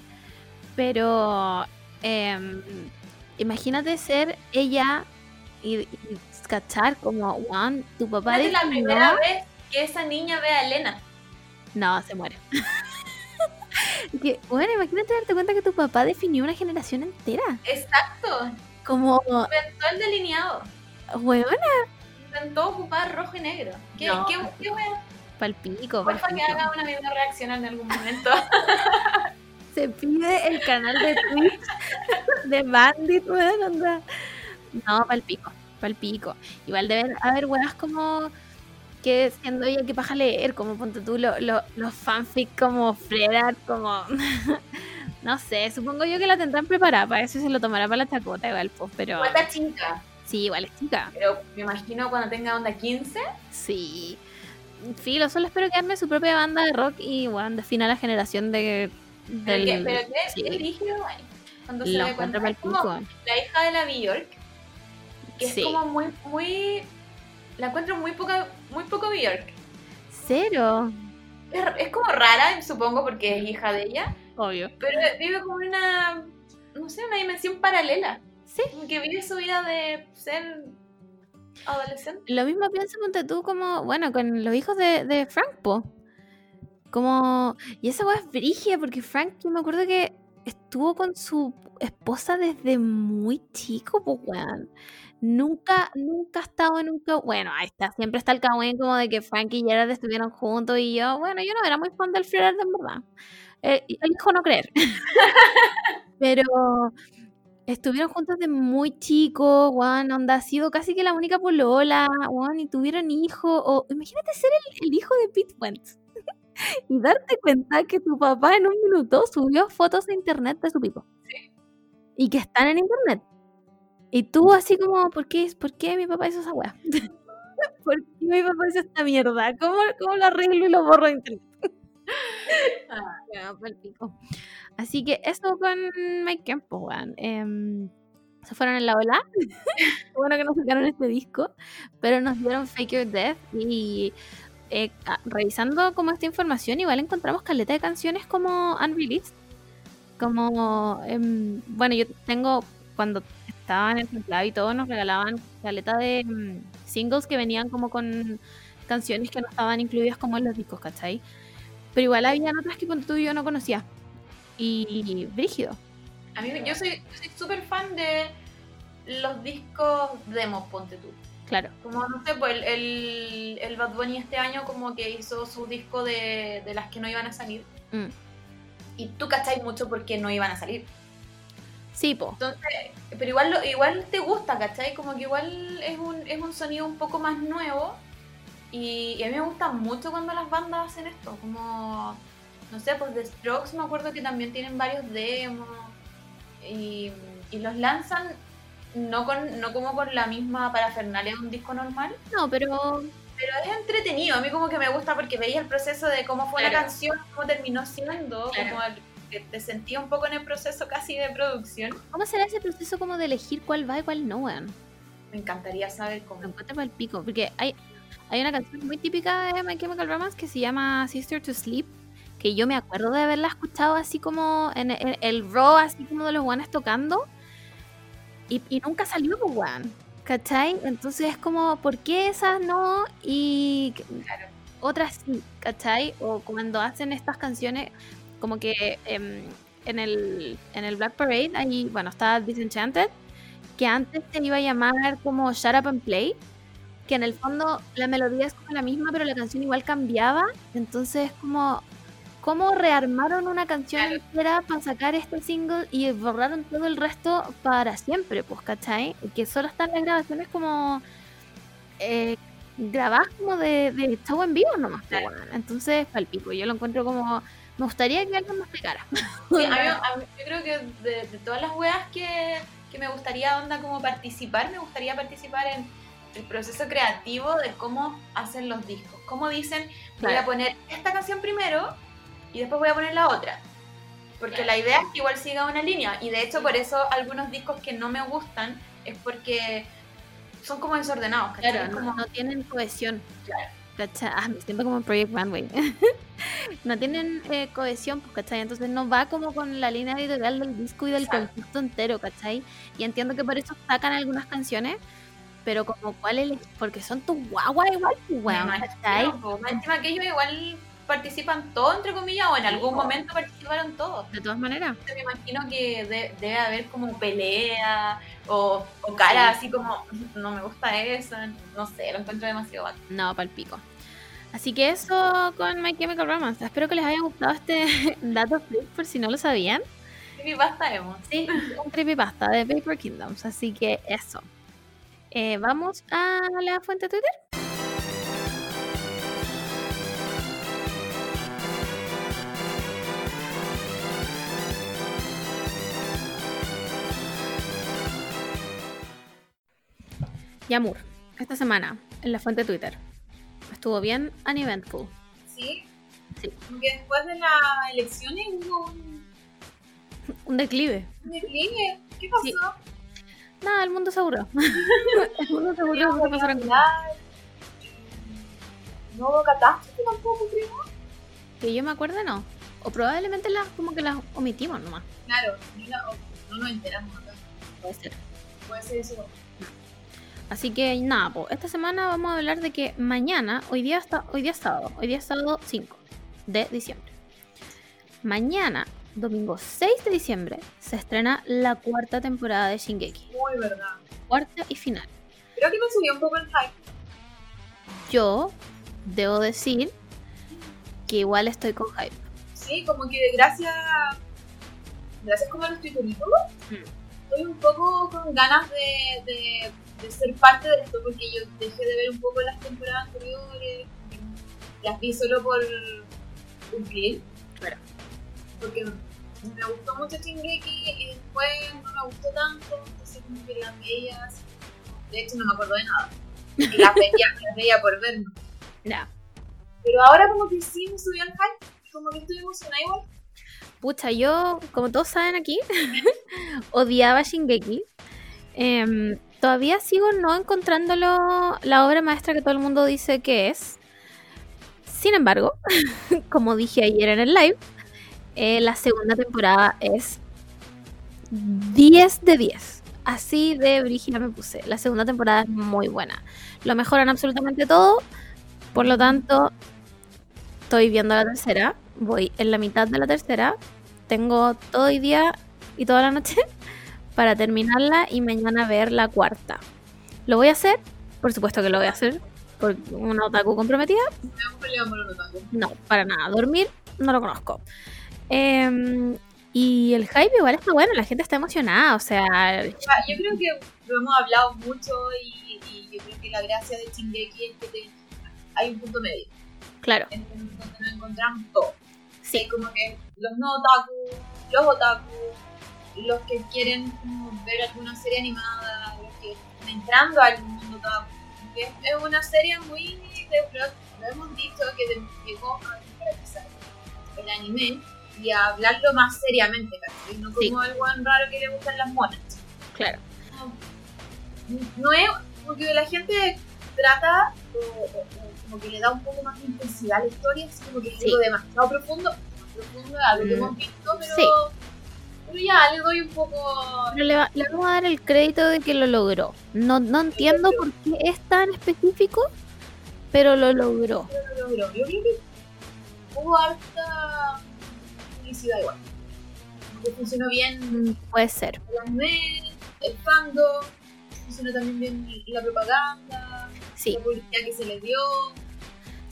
Pero em, imagínate ser ella y, y cachar como, weón, tu papá Imagínate la primera vez que esa niña ve a Elena. No, se muere. que, bueno, imagínate darte cuenta que tu papá definió una generación entera. Exacto. Como, Inventó el delineado. Weón, Intentó ocupar rojo y negro. ¿Qué, No. qué, qué palpico, Porfa que palpico. haga una misma reacción en algún momento. Se pide el canal de Twitch de Bandit, weón, onda. No, palpico, palpico. Igual deben haber weas como que siendo ella que paja leer, como ponte tú lo- lo- los fanfic como Fred, como no sé, supongo yo que la tendrán preparada para eso y se lo tomará para la chacota igual, pues, pero chica. Sí, igual es chica. Pero me imagino cuando tenga onda 15. Sí. Filo, solo espero que arme su propia banda de rock y bueno, defina la generación de Pero del que, pero que sí. es rígido, güey. Cuando se lo encuentro cuenta. Es como la hija de la Bjork. Que Sí. es como muy, muy. La encuentro muy poca, muy poco Bjork. Cero. Es, es como rara, supongo, porque es hija de ella. Obvio. Pero vive como una. No sé, una dimensión paralela. Sí. Como que vive su vida de ser adolescente. Lo mismo pienso ponte tú como, bueno, con los hijos de, de Frank, po. Como, y esa weá es brigia, porque Frank, yo me acuerdo que estuvo con su esposa desde muy chico, pues weón. Nunca, nunca ha estado en un Bueno, ahí está, siempre está el cagüen como de que Frank y Gerard estuvieron juntos y yo, bueno, yo no era muy fan del Gerard en verdad. Eh, elijo no creer. Pero estuvieron juntos de muy chicos, weón, onda, ha sido casi que la única polola, weón, y tuvieron hijos. O imagínate ser el, el hijo de Pete Wentz. y darte cuenta que tu papá en un minuto subió fotos a internet de su pipo. Y que están en internet. Y tú así como, ¿por qué, ¿por qué mi papá hizo esa weá? ¿Por qué mi papá hizo esta mierda? ¿Cómo, cómo lo arreglo y lo borro de internet? Ah, Ya, pico. Así que eso con Mike Kemp, pues, weón. Em, se fueron en la ola. bueno que nos sacaron este disco, pero nos dieron Fake Your Death y eh, ah, revisando como esta información, igual encontramos caleta de canciones como unreleased. Como, em, bueno, yo tengo, cuando estaba en el templado y todo, nos regalaban caleta de em, singles que venían como con canciones que no estaban incluidas como en los discos, ¿cachai? Pero igual había otras que ponte tú y yo no conocía. Y brígido. A mí, yo soy súper fan de los discos demos, ponte tú. Claro. Como, no sé, pues el, el, el Bad Bunny este año como que hizo su disco de, de las que no iban a salir. Mm. Y tú cacháis mucho porque no iban a salir. Sí, po. Entonces, pero igual, lo- igual te gusta, ¿cachai? Como que igual es un, es un sonido un poco más nuevo. Y, y a mí me gusta mucho cuando las bandas hacen esto. Como, no sé, pues The Strokes me acuerdo que también tienen varios demos. Y, y los lanzan no, con, no como con la misma parafernalia de un disco normal. No, pero Pero es entretenido. A mí como que me gusta porque veía el proceso de cómo fue la canción, cómo terminó siendo. Claro. Como el- que te sentía un poco en el proceso casi de producción. ¿cómo será ese proceso como de elegir cuál va y cuál no, weón? Me encantaría saber cómo. encuentro para el pico. Porque hay, hay una canción muy típica de My Chemical Romance que se llama Sister to Sleep. Que yo me acuerdo de haberla escuchado así como en el, el raw, así como de los guanes tocando. Y, y nunca salió, pues, weón. ¿Cachai? Entonces es como, ¿por qué esas no? Y Claro. otras sí, ¿cachai? O cuando hacen estas canciones, como que em, en, el, en el Black Parade, ahí, bueno, está Disenchanted, que antes se iba a llamar como Shut Up and Play, que en el fondo la melodía es como la misma, pero la canción igual cambiaba, entonces es como... ¿Cómo rearmaron una canción Claro. entera para sacar este single y borraron todo el resto para siempre? Pues, ¿cachai? Que solo están las grabaciones como eh, grabadas como de, de show en vivo nomás. pues, Claro. Entonces, palpico. Yo lo encuentro como. Me gustaría que alguien me explicara. Sí, yo creo que de, de todas las weas que, que me gustaría onda como participar, me gustaría participar en el proceso creativo de cómo hacen los discos. Cómo dicen, voy a poner esta canción primero y después voy a poner la otra. Porque Claro. la idea es que igual siga una línea. Y de hecho por eso algunos discos que no me gustan es porque son como desordenados. ¿cachai? Claro, no, como- no tienen cohesión. Claro. ¿Cachai? Ah, me siento como en Project Runway. no tienen eh, cohesión, pues, ¿cachai? Entonces no va como con la línea editorial del disco y del Exacto. concepto entero, ¿cachai? Y entiendo que por eso sacan algunas canciones, pero como cuál es, porque son tus guagua igual, pues, Me weón, imagino, ¿cachai? encima que ellos igual participan todos, entre comillas, o en algún momento participaron todos. De todas maneras. me imagino que de- debe haber como pelea o, o cara Sí. así como no me gusta eso, no sé, lo encuentro demasiado bacán. No, palpico. Así que eso con My Chemical Romance. Espero que les haya gustado este dato freak por si no lo sabían. Y basta emo. Sí, un creepypasta de Paper Kingdoms. Así que eso. Eh, Vamos a la fuente de Twitter. Yamur, esta semana en la fuente de Twitter. Estuvo bien uneventful. Sí. Sí. Porque después de las elecciones hubo un, Un declive. un declive. ¿Qué pasó? Sí. Nada, el mundo se aburrió. el mundo se aburrió No porque pasaron cosas. No hubo catástrofe tampoco, creo. Que yo me acuerdo, no. O probablemente las como que las omitimos nomás. Claro, no, no nos enteramos acá. Puede ser. Puede ser eso. Así que nada, po, esta semana vamos a hablar de que mañana, hoy día, está, hoy día es sábado, hoy día es sábado 5 de diciembre. Mañana, domingo 6 de diciembre, se estrena la cuarta temporada de Shingeki. Muy verdad. Cuarta y final. Creo que me subió un poco el hype. Yo debo decir que igual estoy con hype. Sí, como que gracias. Gracias como a los twiteritos. Mm. Estoy un poco con ganas de, de, de ser parte de esto porque yo dejé de ver un poco las temporadas anteriores. Las vi solo por, cumplir. Claro. Porque me gustó mucho Shingeki y después no me gustó tanto, entonces como que las veía. De hecho no me acuerdo de nada. Y las veía, las veía por verme. Ya. Pero ahora como que sí me subió al hype, como que estoy emocionada igual. Pucha, yo, como todos saben aquí, odiaba Shingeki. Em, todavía sigo no encontrándolo la obra maestra que todo el mundo dice que es. Sin embargo, como dije ayer en el live, eh, la segunda temporada es 10 de 10. Así de brígida me puse. La segunda temporada es muy buena. Lo mejoran absolutamente todo. Por lo tanto, estoy viendo la tercera. Voy en la mitad de la tercera. Tengo todo el día y toda la noche para terminarla y mañana ver la cuarta. ¿Lo voy a hacer? Por supuesto que lo voy a hacer. Por una otaku comprometida. No, para nada. Dormir, no lo conozco. Em, y el hype igual está bueno, la gente está emocionada, o sea, Ah, Yo creo que lo hemos hablado mucho y, y yo creo que la gracia de Shingeki es que te- hay un punto medio. claro, en donde nos encontramos todos. Sí. Sí, como que los no otaku, los otaku, los que quieren como ver alguna serie animada, los que están entrando al mundo. Que es, es una serie muy. de- lo, lo hemos dicho que llegó a democratizar el anime y a hablarlo más seriamente, ¿cachai? No como Sí. el buen raro que le gustan las monas. claro. no es como que la gente trata o, o- o como que le da un poco más de intensidad a la historia, así como que es Sí. algo demasiado profundo, profundo, algo que Mm. hemos visto, pero, Sí. Pero ya le doy un poco Pero le, va- le vamos a dar el crédito de que lo logró. No, no entiendo por qué es tan específico, pero lo logró. lo logró. Yo creo que hubo harta publicidad igual. Como que funcionó bien Mm, Puede ser. el anime, el fandom, funcionó también bien la propaganda, Sí, la publicidad que se le dio.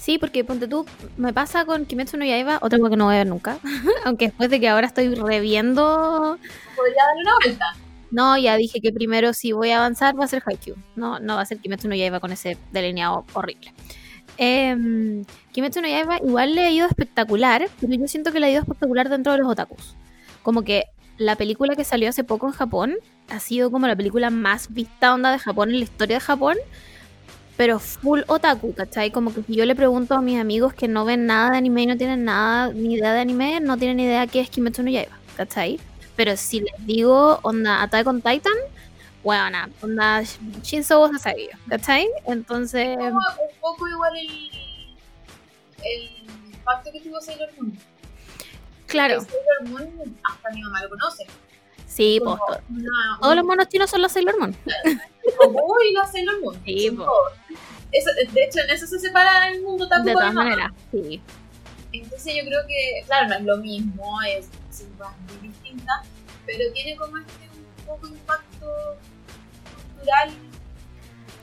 Sí, porque ponte tú, me pasa con Kimetsu no Yaiba, otra cosa que no voy a ver nunca. Aunque después de que ahora estoy reviendo Podría darle una vuelta. No, ya dije que primero si voy a avanzar va a ser Haikyuu. No, no va a ser Kimetsu no Yaiba con ese delineado horrible. Em, Kimetsu no Yaiba igual le ha ido espectacular, pero yo siento que le ha ido espectacular dentro de los otakus. Como que la película que salió hace poco en Japón ha sido como la película más vista onda de Japón en la historia de Japón, pero full otaku, ¿cachai? Como que si yo le pregunto a mis amigos que no ven nada de anime y no tienen nada, ni idea de anime, no tienen ni idea qué es Kimetsu no Yaiba, ¿cachai? Pero si les digo, onda, Attack on Titan, bueno, onda, Shinzo was Asagi, ¿cachai? Entonces, como un poco igual el, el impacto que tuvo Sailor Moon. claro, Sailor Moon, hasta mi mamá lo conoce. sí, pues, todos los monos chinos son los Sailor Moon. Como y la Sailor Moon. Sí. Eso- de hecho, en eso se separa el mundo tan De todas maneras, sí. Entonces yo creo que, claro, no es lo mismo, es es muy distinta, pero tiene como este un poco impacto cultural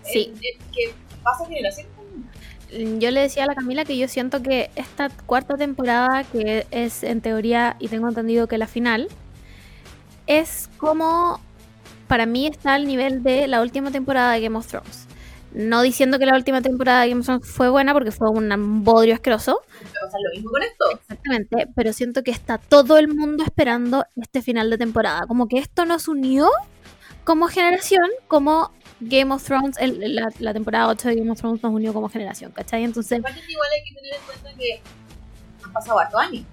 Sí. en- en que pasa generación Yo le decía a la Camila que yo siento que esta cuarta temporada, que es en teoría, y tengo entendido que la final, es como, para mí está al nivel de la última temporada de Game of Thrones. No diciendo que la última temporada de Game of Thrones fue buena porque fue un bodrio asqueroso, lo mismo con esto. exactamente, pero siento que está todo el mundo esperando este final de temporada. Como que esto nos unió como generación, como Game of Thrones, el- la, la temporada 8 de Game of Thrones nos unió como generación, ¿cachai? Entonces, Aparte igual hay que tener en cuenta que han pasado hartos años.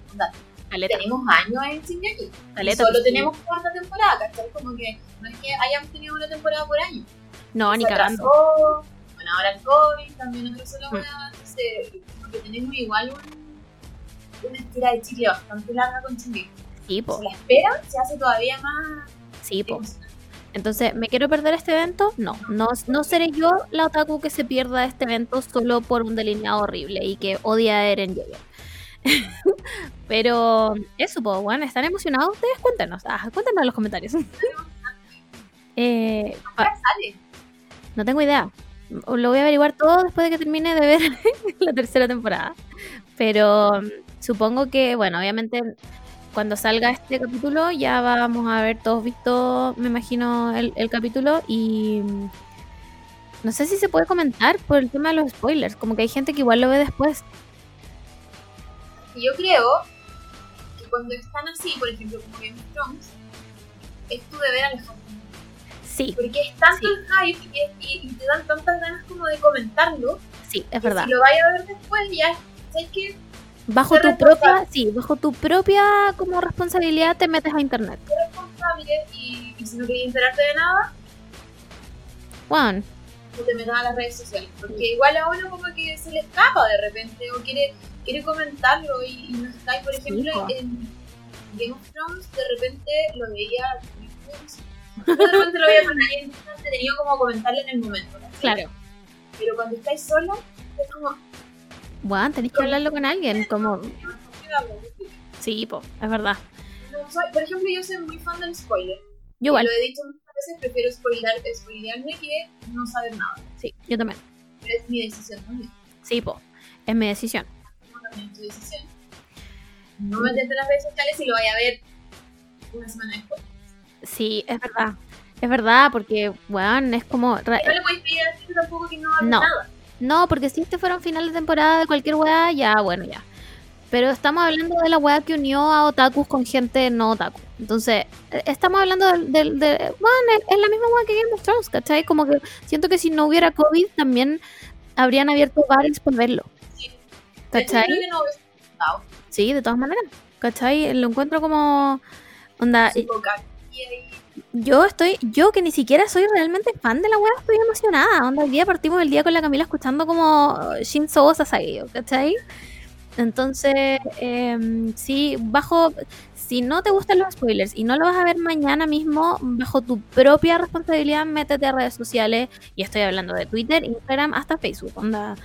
Caleta, tenemos años en Shingeki. caleta, Solo sí. tenemos cuarta temporada, ¿cachai? Como que no es que hayamos tenido una temporada por año. No, ni cagando. atrasó, Bueno, ahora el COVID también atrasó la Mm. weá. Entonces, como que tenemos igual un, una estira de chicle bastante larga con Shingeki. Sí, po, Si la espera se hace todavía más sí, po. Entonces, ¿me quiero perder este evento? No, no, no seré yo la otaku que se pierda este evento solo por un delineado horrible y que odia a Eren Yeager. Pero eso, pues, bueno, ¿están emocionados ustedes? Cuéntenos, ah, cuéntenos en los comentarios. Eh, pa- Ahora sale. no tengo idea. Lo voy a averiguar todo después de que termine de ver la tercera temporada. Pero mm, supongo que, bueno, obviamente cuando salga este capítulo ya vamos a haber todos visto, me imagino, el, el capítulo y mm, no sé si se puede comentar por el tema de los spoilers, como que hay gente que igual lo ve después. Que yo creo que cuando están así, por ejemplo, como Game of Thrones, es tu deber alejarte. Sí, Porque es tanto Sí. el hype y, y- y te dan tantas ganas como de comentarlo. sí, es verdad. Si lo vayas a ver después, ya sabes que Bajo tu propia, sí, bajo tu propia como responsabilidad te metes a internet. eres responsable y, y si no querías enterarte de nada, Juan, no te metas a las redes sociales. Porque igual a uno como que se le escapa de repente o quiere, quiere comentarlo y, y no está. Y por ejemplo, po. en Game of Thrones de repente lo veía. De repente lo veía con alguien entretenido como comentarle en el momento. ¿cachai? claro. Pero cuando estáis solo, es como. Juan, tenés que hablarlo con alguien, como, No, sí, po, es verdad. soy- por ejemplo, yo soy muy fan del spoiler. Yo igual, Lo he dicho veces, prefiero spoiler, spoilearme que no saber nada. sí, yo también. Pero es mi decisión también. Sí, po, es mi decisión. Como también es tu decisión. No meterte en las redes sociales y lo vaya a ver una semana después. Sí, es verdad. Es verdad, porque, weón, es como... No le puedes pedir a ti tampoco que no hable No. nada. No, porque si este fuera un final de temporada de cualquier weá, ya, bueno, ya. Pero estamos hablando de la weá que unió a otakus con gente no otaku. Entonces, eh, estamos hablando del... del- de, bueno, es, la misma weá que Game of Thrones, ¿cachai? Como que siento que si no hubiera COVID también habrían abierto bares por verlo. Sí. ¿Cachai? Sí, de todas maneras. ¿Cachai? Lo encuentro como... Onda, yo estoy, yo que ni siquiera soy realmente fan de la web, estoy emocionada. Onda, hoy día partimos el día con la Camila escuchando como Shinzo Sasagi, ¿cachai? Entonces, em, sí, bajo, si no te gustan los spoilers y no lo vas a ver mañana mismo, bajo tu propia responsabilidad, métete a redes sociales. Y estoy hablando de Twitter, Instagram, hasta Facebook, onda.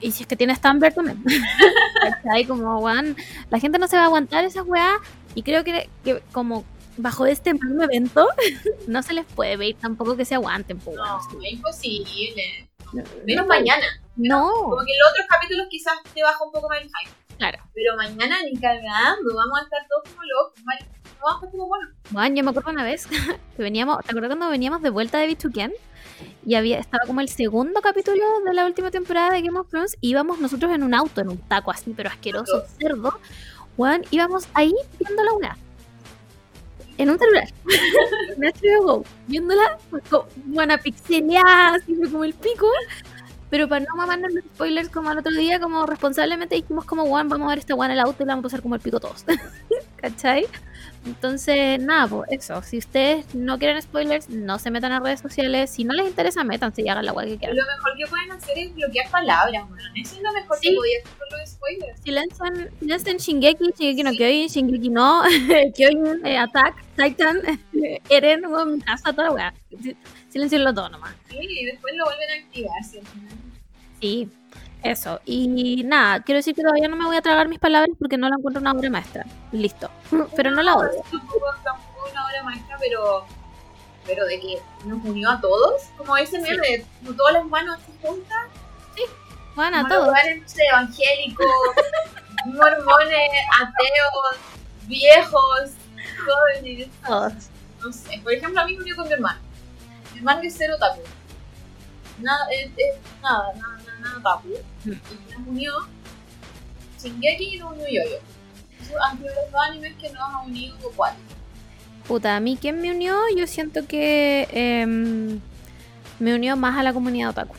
Y si es que tienes Tumblr también. ¿Cachai? Como, weón, la gente no se va a aguantar esas weas. Y creo que, que como bajo este mismo evento, no se les puede pedir tampoco que se aguanten, weón. no, es imposible. No, Menos mañana. No, Como que en los otros capítulos quizás te baja un poco más el hype. claro. Pero mañana ni cagando. Vamos a estar todos como locos. No vamos a estar como buenos. Bueno, yo me acuerdo una vez que veníamos, ¿te acuerdas cuando veníamos de vuelta de Bichuken? Y había, estaba como el segundo capítulo de la última temporada de Game of Thrones. y Íbamos nosotros en un auto, en un taco así, pero asqueroso, cerdo. Juan, íbamos ahí viendo la una. En un celular. en HBO Go. Viéndola, pues, como, buena pixeleada, así fue como el pico. Pero para no mamarnos los spoilers como al otro día, como responsablemente dijimos como, Juan, vamos a ver esta Juan el auto y la vamos a pasar como el pico todos. ¿Cachai? Entonces, nada, pues eso. Si ustedes no quieren spoilers, no se metan a redes sociales. Si no les interesa, métanse y hagan la guay que quieran. Lo mejor que pueden hacer es bloquear palabras, weón. Eso es lo mejor Sí. que podía hacer con los spoilers. Silencian, silencian Shingeki, Shingeki no Kyojin, Shingeki no, Kyojin, eh, Attack, Titan, Eren, weón, mi casa, toda la weá. Si- Silencienlo todo nomás. Sí, y después lo vuelven a activar, ¿sí? Sí, eso. Y nada, quiero decir que todavía no me voy a tragar mis palabras porque no la encuentro una obra maestra. Listo. Pero no la odio. Tampoco, tampoco una obra maestra, pero. Pero de que nos unió a todos. Como ese meme de como todas las manos así juntas. Bueno, a como los todos. lugares, no sé, evangélicos, mormones, ateos, viejos, jóvenes. Todos. No sé. Por ejemplo, a mí me unió con mi hermano. Mi hermano es cero tapu. Nada, es, es nada, nada, nada, nada tapu. Mm. Y nos unió Shingeki y nos unió Yoyo. Esos han sido los dos animes que nos han unido cuatro. Puta, a mí, ¿quién me unió? Yo siento que em, me unió más a la comunidad otaku.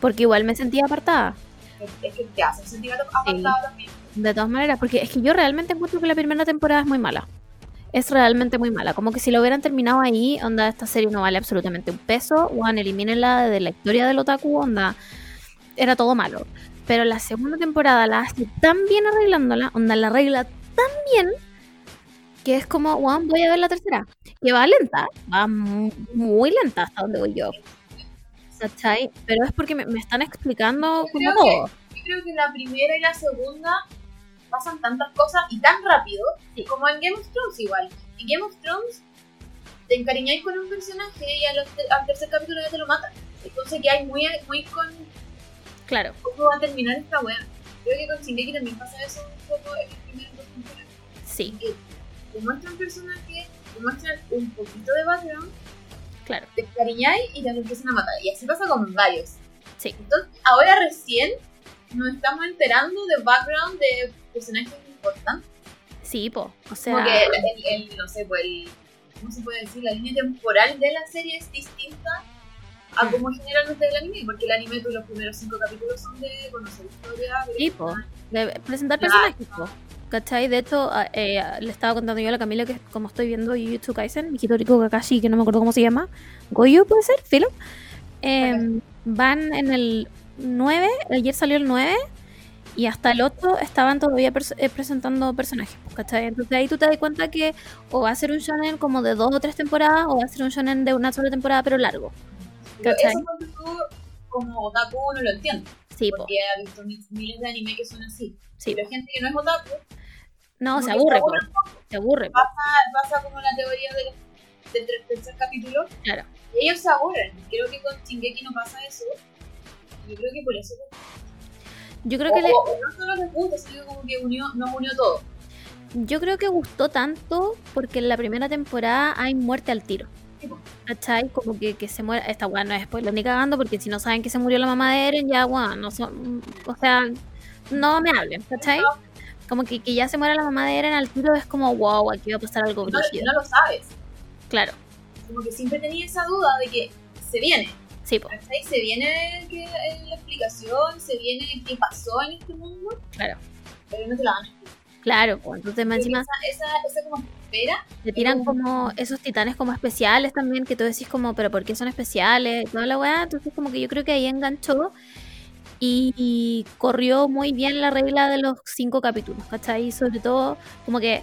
Porque igual me sentía apartada. Es que te hacen sentir apartado también. De todas maneras, porque es que yo realmente encuentro que la primera temporada es muy mala. Es realmente muy mala. Como que si lo hubieran terminado ahí, onda, esta serie no vale absolutamente un peso. Juan, elimínenla de la historia del otaku, onda. Era todo malo. Pero la segunda temporada la hace tan bien arreglándola, onda, la arregla tan bien, que es como, Juan, voy a ver la tercera. Que va lenta, va mu- muy lenta hasta donde voy yo. ¿Cachai? Pero es porque me, me están explicando Yo como creo todo. Yo creo que la primera y la segunda pasan tantas cosas y tan rápido Sí. como en Game of Thrones igual. En Game of Thrones te encariñáis con un personaje y a los te- al tercer capítulo ya te lo matan. Entonces que hay muy, muy con Claro. cómo va a terminar esta wea. Creo que con Shingeki también pasa eso un poco en el primer dos temporadas. Sí, Te muestran personajes, te muestran un poquito de background, claro. te encariñáis y te lo empiezan a matar. Y así pasa con varios. Sí. Entonces, ahora recién nos estamos enterando de background de personajes importantes. Sí, po. O sea, Como que el, el- no sé, pues el, ¿cómo se puede decir? La línea temporal de la serie es distinta a Mm. como generalmente el anime, porque el anime, tú los primeros cinco capítulos son de conocer historia, Sí, po. de presentar personajes, po. ¿Cachai? De hecho, a- eh, le estaba contando yo a la Camila que como estoy viendo Jujutsu Kaisen, mi Hitoriko Kakashi, que no me acuerdo cómo se llama, Goyo puede ser, filo. Eh, van en el 9, ayer salió el 9 y hasta el 8 estaban todavía pers- eh, presentando personajes, pues, ¿cachai? Entonces ahí tú te das cuenta que o va a ser un shonen como de dos o tres temporadas o va a ser un shonen de una sola temporada pero largo. Pero ¿Cachai? eso cuando tú, como otaku, no lo entiendes, Sí, po, porque he visto mi- miles de anime que son así. sí. Pero gente que no es otaku, No, se aburre, se po, aburre se aburre, po, pasa, pasa como la teoría del, del ter- tercer capítulo, claro. y ellos se aburren. Creo que con Shingeki no pasa eso. Yo creo que por eso Yo creo o, que le, o- o no solo les gusta, sino como que unió, nos unió todo. Yo creo que gustó tanto porque en la primera temporada hay muerte al tiro. ¿Cachai? Como que, que se muere. Esta weá no es spoiler ni cagando porque si no saben que se murió la mamá de Eren, ya weá, no son. O sea, no me hablen, ¿cachai? Como que, que ya se muera la mamá de Eren al tiro es como wow, aquí va a pasar algo No, brígido. no lo sabes. Claro, Como que siempre tenía esa duda de que se viene. Sí, po, ¿cachai? Se viene que, eh, la explicación, se viene qué pasó en este mundo, claro. pero no te la van a explicar. Claro, pues entonces más encima Esa, esa, esa como espera, le tiran como esos titanes como especiales también, que tú decís como, pero ¿por qué son especiales? Toda la weá, entonces como que yo creo que ahí enganchó y, y corrió muy bien la regla de los cinco capítulos, ¿cachai? Y sobre todo, como que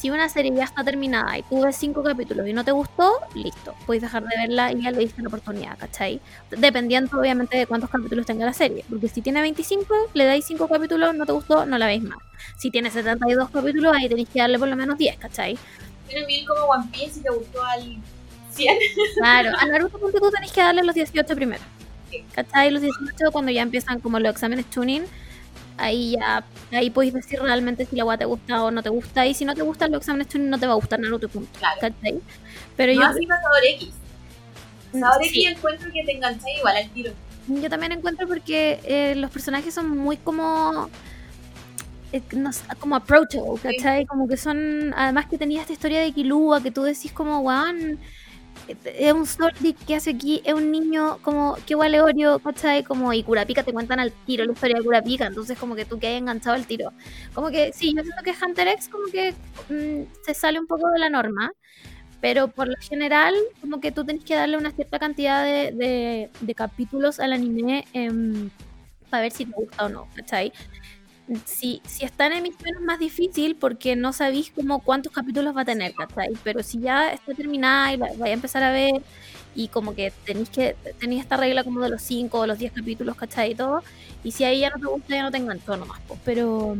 si una serie ya está terminada y tú ves cinco capítulos y no te gustó, listo, puedes dejar de verla y ya le diste la oportunidad, ¿cachai? Dependiendo obviamente de cuántos capítulos tenga la serie, porque si tiene 25, le dais cinco capítulos, no te gustó, no la veis más. Si tiene 72 capítulos, ahí tenéis que darle por lo menos 10, ¿cachai? tiene bien como One Piece y te gustó al 100. Claro, a Naruto tú tenés que darle los 18 primero. ¿Cachai? Los 18 cuando ya empiezan como los exámenes tuning, ahí ya, ahí podéis decir realmente si la agua te gusta o no te gusta. Y si no te gustan los exámenes no te va a gustar Naruto, punto. Claro. ¿Cachai? Pero No yo, así Cazador X. Cazador sí, X encuentro que te engancha igual al tiro. yo también encuentro porque eh, los personajes son muy como... eh, no como approachable, ¿cachai? Como que son, además que tenía esta historia de Kilua que tú decís como, weón, es un Soldic que hace aquí, es un niño como que vale Oreo, ¿cachai? Como y Kurapika te cuentan al tiro la historia de Kurapika, entonces como que tú que hayas enganchado al tiro. Como que sí, yo siento que Hunter X como que mm, se sale un poco de la norma, pero por lo general como que tú tenés que darle una cierta cantidad de, de- capítulos al anime para ver si te gusta o no, ¿cachai? Si, si está en emisión es más difícil porque no sabéis como cuántos capítulos va a tener, ¿cachai? Pero si ya está terminada y la vais a empezar a ver y como que tenéis que tenéis esta regla como de los 5 o los 10 capítulos, ¿cachai? Y todo, y si ahí ya no te gusta, ya no te enganchó nomás, pues. Pero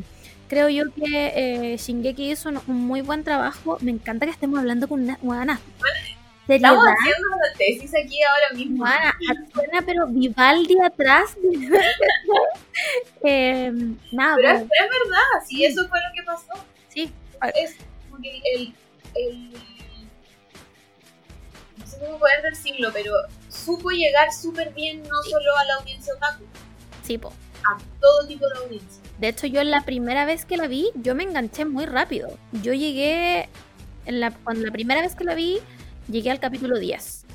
creo yo que eh, Shingeki hizo un, muy buen trabajo. Me encanta que estemos hablando con una guana. Seriedad, Estamos haciendo la tesis aquí ahora mismo. guana, suena pero Vivaldi atrás. eh, nada, Pero, pues, es- pero es verdad, sí, eso fue lo que pasó. sí, Es como que el, el, no sé cómo poder decirlo, pero supo llegar súper bien no solo a la audiencia otaku, sí, po. a todo tipo de audiencia. De hecho, yo la primera vez que la vi, yo me enganché muy rápido. Yo llegué, en la, cuando la primera vez que la vi, llegué al capítulo 10.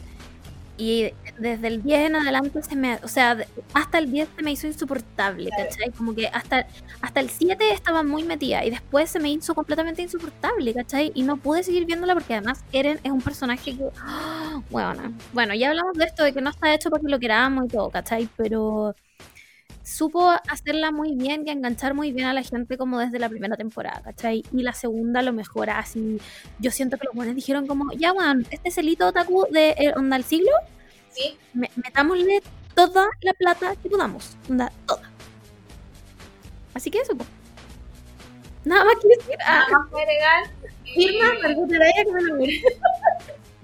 Y desde el 10 en adelante se me, o sea, hasta el 10 se me hizo insoportable. ¿cachai? Como que hasta, hasta el 7 estaba muy metida y después se me hizo completamente insoportable, ¿cachai? Y no pude seguir viéndola porque además Eren es un personaje que, ¡ah! bueno, bueno, ya hablamos de esto, de que no está hecho para que lo queramos y todo, ¿cachai? Pero supo hacerla muy bien y enganchar muy bien a la gente como desde la primera temporada, ¿cachai? Y la segunda lo mejora así. Yo siento que los buenos dijeron como, ya, weón, este es el hito otaku de eh, onda al siglo, ¿sí? me- metámosle toda la plata que podamos, onda, toda. Así que eso. Nada más que decir. Ah, Nada más que agregar. Irma, eh, que me lo.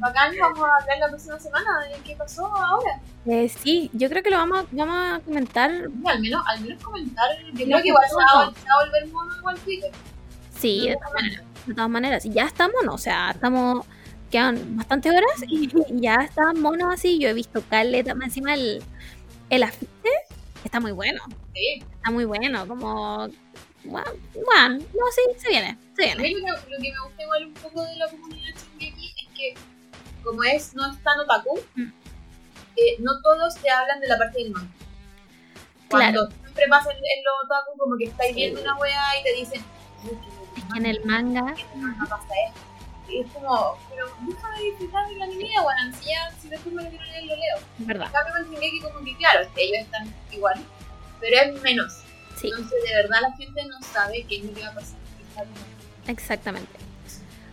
Bacán, vamos a hablar la próxima semana de qué pasó ahora. Eh, sí, yo creo que lo vamos a, vamos a comentar. Al menos, al menos comentar. Yo creo que igual se va, a- volver mono igual Twitter. Sí, de todas maneras. De todas maneras, ya estamos, ¿no? O sea, estamos. Quedan bastantes horas y ya está mono así. Yo he visto caleta, más encima el, el afiche está muy bueno. Sí. Está muy bueno, como Bueno, bueno, no, sí, se viene, se viene. lo que, lo que me gusta igual un poco de la comunidad Shingeki es que, como es, no es tan otaku, Mm. eh, no todos te hablan de la parte del manga. Cuando siempre pasa en, en los otaku, como que estáis viendo una wea y te dicen, "Uy, que En el manga, manga pasa esto. Es como, pero déjame disfrutar de la anime, bueno, si ya, si después me lo quiero leer, lo leo. es verdad, En cambio, con Shingeki, como que, claro, ellos están igual, pero es menos. sí, Entonces, de verdad, la gente no sabe qué es lo que va a pasar. Exactamente.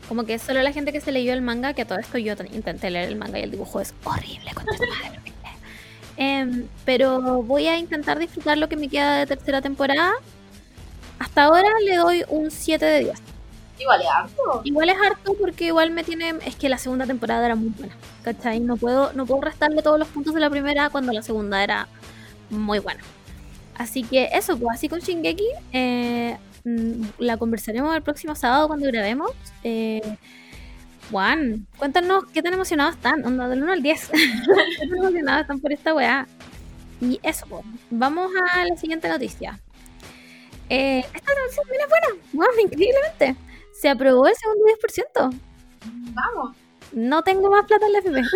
Como que solo la gente que se leyó el manga, que a todo esto yo intenté leer el manga y el dibujo es horrible, con madre. Em, pero voy a intentar disfrutar lo que me queda de tercera temporada. Hasta ahora le doy un 7 de 10. Igual es harto. Igual es harto porque igual me tiene. Es que la segunda temporada era muy buena. ¿Cachai? No puedo, no puedo restarle todos los puntos de la primera cuando la segunda era muy buena. Así que eso, pues así con Shingeki. eh, la conversaremos el próximo sábado cuando grabemos. Eh, Juan, cuéntanos qué tan emocionados están. Onda, del 1 al 10. ¿Qué tan emocionados están por esta weá? Y eso, pues. Vamos a la siguiente noticia. Eh, esta noticia también es buena. Wow, increíblemente. Se aprobó el segundo 10%. Vamos. No tengo más plata en la FP.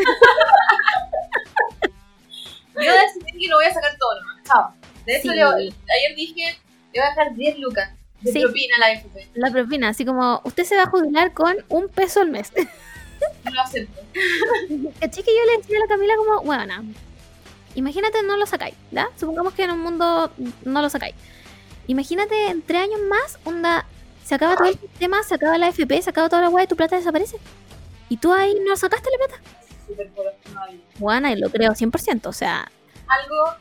Yo decidí que lo voy a sacar todo nomás. Chao. De hecho, Sí. le- ayer dije, le voy a dejar 10 lucas de Sí. propina la FP. La propina, así como usted se va a jubilar con un peso al mes. Lo acepto. ¿Caché que yo le decía a la Camila como, bueno, imagínate no lo sacáis, ¿ya? Supongamos que en un mundo no lo sacáis. Imagínate en tres años más, onda, se acaba todo el sistema, se acaba la FP, se acaba toda la weá y tu plata desaparece. Y tú ahí no sacaste la plata. Bueno, y lo creo 100%, o sea, Algo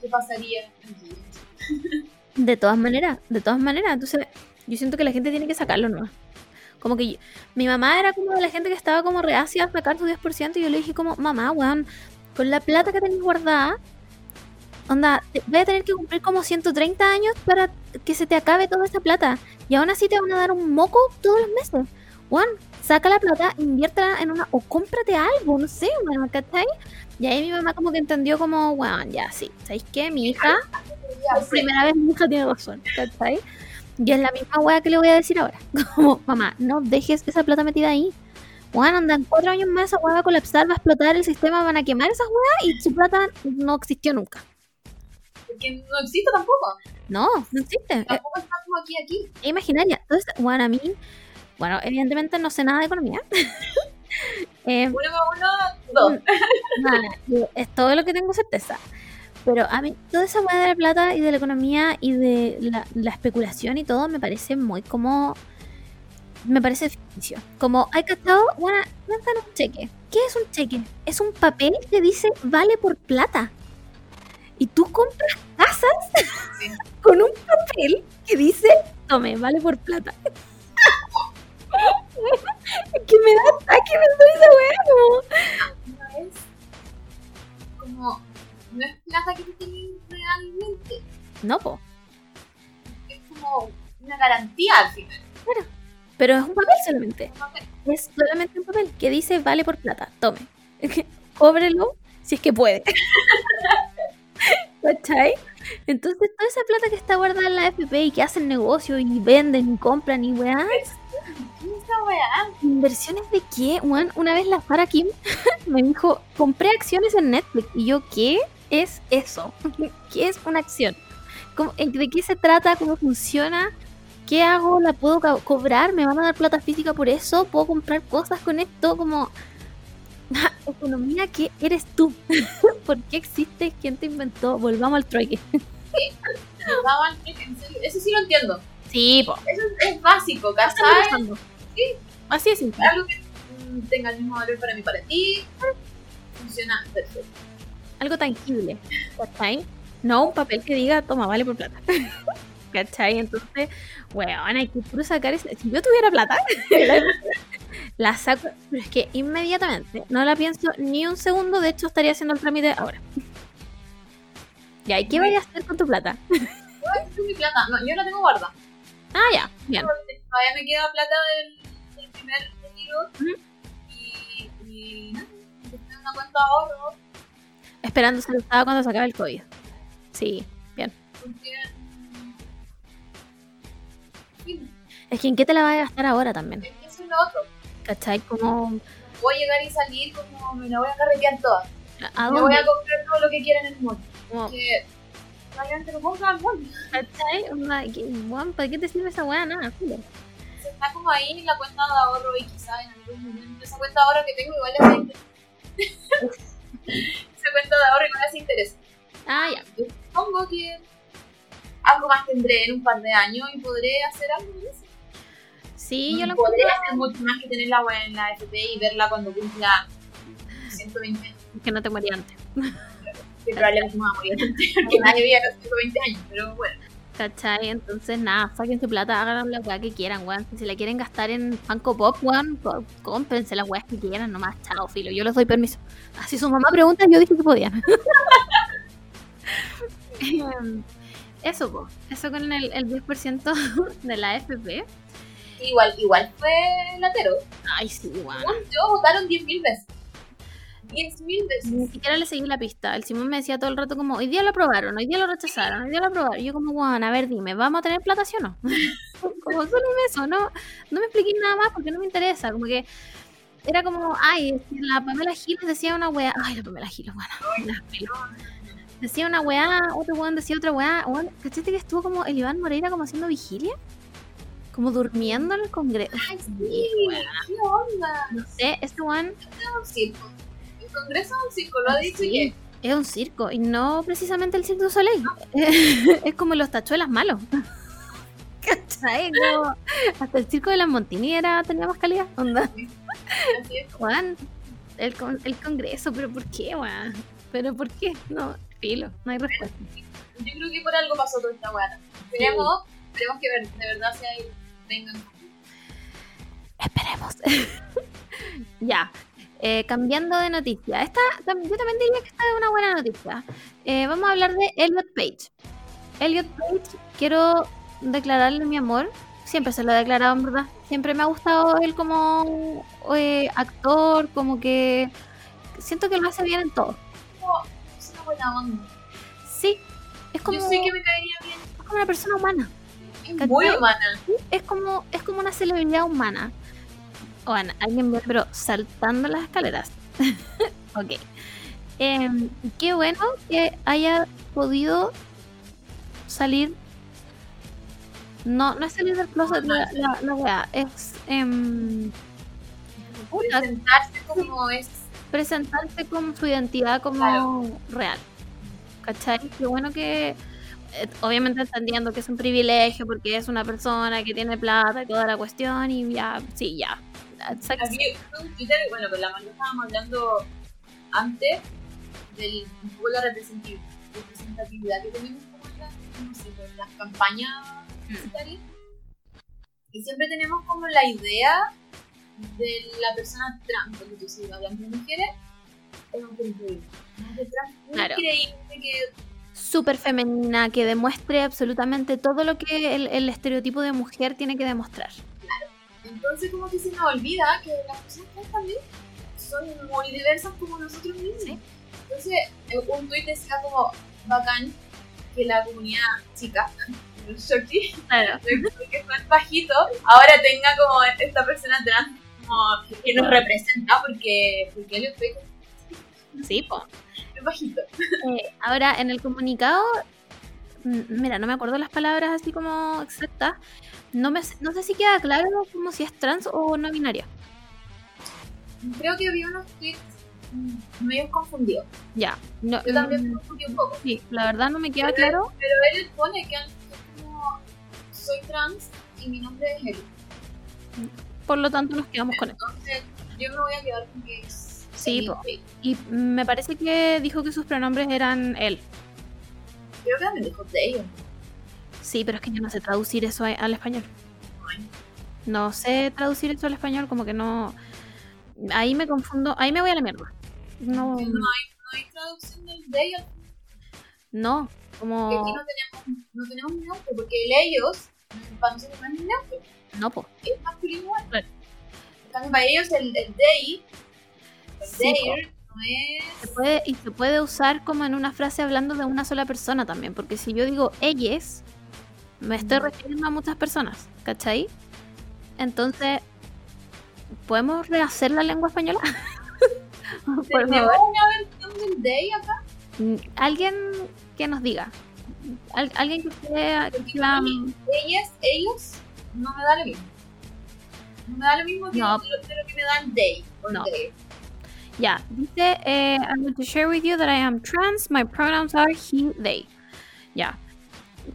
que pasaría en. De todas maneras, de todas maneras. Entonces, yo siento que la gente tiene que sacarlo, ¿no? Como que mi mamá era como de la gente que estaba como reacia a sacar su 10% y yo le dije como, mamá, weón, con la plata que tenés guardada, onda, voy a tener que cumplir como 130 años para que se te acabe toda esa plata. Y aún así te van a dar un moco todos los meses. Weón, saca la plata, inviértela en una, o cómprate algo, no sé, weón, ¿cachai? Y ahí mi mamá como que entendió como, weón, ya, sí, ¿sabéis qué? Mi hija por primera vez mi hija tiene razón, ¿cachai? Y es la misma weá que le voy a decir ahora. Como, mamá, no dejes esa plata metida ahí. Bueno, andan cuatro años más, esa weá va a colapsar, va a explotar el sistema, van a quemar esas weas y su plata no existió nunca. Porque no existe tampoco. No, no existe. Es Tampoco está como aquí, aquí. imaginaria. Entonces, bueno, a mí, bueno, evidentemente no sé nada de economía. Eh, Uno más uno, dos. nada, es todo lo que tengo certeza. Pero a mí, toda esa weá de la plata y de la economía y de la, la especulación y todo me parece muy como. Me parece ficticio. Como, hay cachado, bueno, en un cheque. ¿Qué es un cheque? Es un papel que dice vale por plata. Y tú compras casas Sí. con un papel que dice tome, vale por plata. Que me da ataque pensar esa weá, como- No es como. No es plata que tú tienes realmente. No, po. Es como una garantía al final. Pero es un papel solamente. Es solamente un papel que dice vale por plata. Tome. Cóbrelo si es que puede. ¿Cachai? Entonces toda esa plata que está guardada en la FP y que hacen negocio y venden y compran y weá. ¿Inversiones de qué? Weón, una vez la Farah Kim me dijo, compré acciones en Netflix. Y yo, ¿qué es eso? ¿Qué es una acción? ¿Cómo- en- ¿De qué se trata? ¿Cómo funciona? ¿Qué hago? ¿La puedo cobrar? ¿Me van a dar plata física por eso? ¿Puedo comprar cosas con esto? Como... Economía, ¿qué eres tú? ¿Por qué existes? ¿Quién te inventó? Volvamos al trueque. Daban- en serio, Eso sí lo entiendo. Sí, po. Eso es, es básico, ¿cachai? Sí. Así es simple. Algo que mm, tenga el mismo valor para mí para ti. Funciona perfecto. Algo tangible, ¿cachai? No un papel que diga, toma, vale por plata. ¿Cachai? Entonces, weón, hay que puro sacar ese... Si yo tuviera plata, la saco, pero es que inmediatamente, no la pienso ni un segundo, de hecho estaría haciendo el trámite ahora. Ya, ¿y qué voy a hacer con tu plata? Es mi plata. No, yo la tengo guardada. Ah, ya, bien. Todavía me queda plata del, del primer retiro. Y, y en una cuenta de ahorro. Esperando usada cuando se acabe el COVID. Sí, bien. Es que en qué te la vas a gastar ahora también. Es eso es lo otro. ¿Cachai? Como. Voy a llegar y salir como me la voy a carretear toda. ¿A Me voy dónde? a comprar todo lo que quiera en el mundo. Como, Que realmente lo compro al mundo. ¿Cachai? Onda, ¿qué- weón, ¿Para qué te sirve esa weá? Nada. Se está como ahí en la cuenta de ahorro y quizá en algún momento esa cuenta de ahorro que tengo igual interés. esa cuenta de ahorro igual le hace interés. Ah, ya. Yo supongo que algo más tendré en un par de años y podré hacer algo de eso. Sí, yo lo podré hacer mucho más que tener la web en la FP y verla cuando cumpla 120 años. que no te morí antes. Que probablemente me va a morir antes, porque nadie vive a los 120 años, pero bueno. ¿Cachai? Entonces, nada, saquen su plata, hagan la weá que quieran, weón. Si la quieren gastar en Funko Pop, weón, cómprense las weas que quieran nomás. Chao, filo. Yo les doy permiso. Así su mamá pregunta, yo dije que podían. Em, Eso, po. Eso con el, el 10% de la FP. Igual, igual fue latero. Ay, sí, weón. Yo votaron 10.000 veces. 10.000 veces. Ni siquiera le seguí la pista. El Simón me decía todo el rato como, hoy día lo aprobaron, hoy día lo rechazaron, hoy día lo aprobaron. Y yo como, weón, a ver, dime, ¿vamos a tener plata sí o no? como solo eso, no, no me expliqué nada más porque no me interesa. Como que era como, ay, la Pamela Giles decía una weá. Ay, la Pamela Giles, bueno. Decía una weá, otro weón decía otra weá. Weón, ¿Cachaste que estuvo como el Iván Moreira como haciendo vigilia? Como durmiendo en el congreso. Ay, sí, ¿qué onda? No sé, este weón un. El Congreso es un circo, lo ha dicho Sí, que es un circo y no precisamente el du Soleil. es como los tachuelas malos. ¿Cachai? Hasta el circo de las Montini era, tenía más calidad. Onda. así es. Juan, el, con- el congreso, pero ¿por qué, weón? ¿Pero por qué? No, filo, no hay respuesta. Yo creo que por algo pasó toda esta weá. Esperemos, esperemos que ver- de verdad sea ahí. Vengan. Esperemos. ya. Eh, cambiando de noticia. Esta, yo también diría que esta es una buena noticia. Eh, vamos a hablar de Elliot Page. Elliot Page, quiero declararle mi amor. Siempre se lo he declarado, en verdad. Siempre me ha gustado él como eh, actor, como que siento que lo hace bien en todo. Es una buena onda. Sí, es como, Yo sé que me caería bien. es como una persona humana. Es muy humana. es como, es como una celebridad humana. Bueno, alguien ve, pero saltando las escaleras. ok. Em, qué bueno que haya podido salir. No, no es salir del closet la, la, la es puta, Presentarse como es. presentarse con su identidad como Claro. real. ¿Cachai? Qué bueno que, eh, obviamente entendiendo que es un privilegio porque es una persona que tiene plata y toda la cuestión y ya, sí, ya. Exacto. Aquí fue un Twitter, bueno, con la mano estábamos hablando antes del un poco la representati- representatividad que tenemos como la- no sé, en las campañas publicitarias. Y siempre tenemos como la idea de la persona trans, porque yo soy hablando de mujeres, es mujer increíble. Claro. increíble que Súper femenina, que demuestre absolutamente todo lo que el, el estereotipo de mujer tiene que demostrar. Entonces como que se nos olvida que las personas también son muy diversas como nosotros mismos. Sí. Entonces eh, un tweet decía como bacán que la comunidad chica, los shorty, Claro. que son bajitos, ahora tenga como esta persona trans como que nos representa porque, porque él es Sí, po. es bajito. Eh, ahora, en el comunicado, mira, no me acuerdo las palabras así como exactas. No, me, no sé si queda claro como si es trans o no binaria. Creo que vi unos tweets mm, medio confundidos. Ya. No, Yo también mm, me confundí un poco. Sí, la verdad no me queda Pero- claro. Pero él pone que es como soy trans y mi nombre es él. Por lo tanto, nos quedamos con él. Entonces, yo me voy a quedar con que es. Sí. Y me parece que dijo que sus pronombres eran él. Creo que también dijo they. Sí, pero es que yo no sé traducir eso al español. No sé traducir eso al español, como que no. Ahí me confundo, ahí me voy a la mierda. No, No hay, no hay traducción del they. no, Porque como. aquí no tenemos, no tenemos neutro, porque el ellos, para nosotros no es neutro, No, po. es masculino igual. Claro. En cambio, para ellos el, el they, el Sí, their, no Se es. puede, y se puede usar como en una frase hablando de una sola persona también, porque si yo digo ellas, me estoy refiriendo a muchas personas, ¿cachai? Entonces, ¿podemos rehacer la lengua española? Por ¿Tenemos una day acá? Mm, Alguien que nos diga. Al- alguien que Porque la- ellas, ellos, no me da lo mismo. No me da lo mismo que No. lo, que me dan day. o No. Ya, dice, eh, I'm going to share with you that I am trans, my pronouns are he, they. Ya,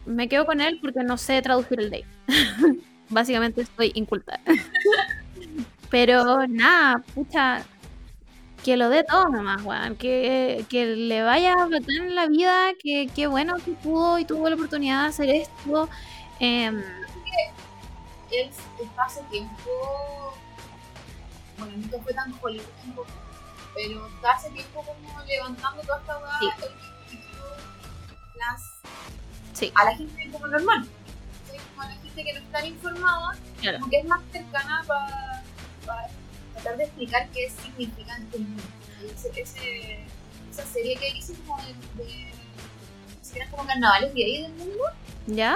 me quedo con él porque no sé traducir el they. Básicamente estoy inculta. Pero nada, pucha, que lo dé todo nomás, weón. Que, que le vaya bacán en la vida, que, que bueno que pudo y tuvo la oportunidad de hacer esto. Em, Él está hace tiempo. Bueno, nunca fue tan tampoco. Pero hace tiempo como levantando toda esta hueá Sí. las sí, a la gente como normal. ¿sí? Como a la gente que no está informada, claro. como que es más cercana para tratar de explicar qué significa este mundo. Ese, esa serie que hizo como de, de si eran como carnavales de ahí del mundo, ¿Ya?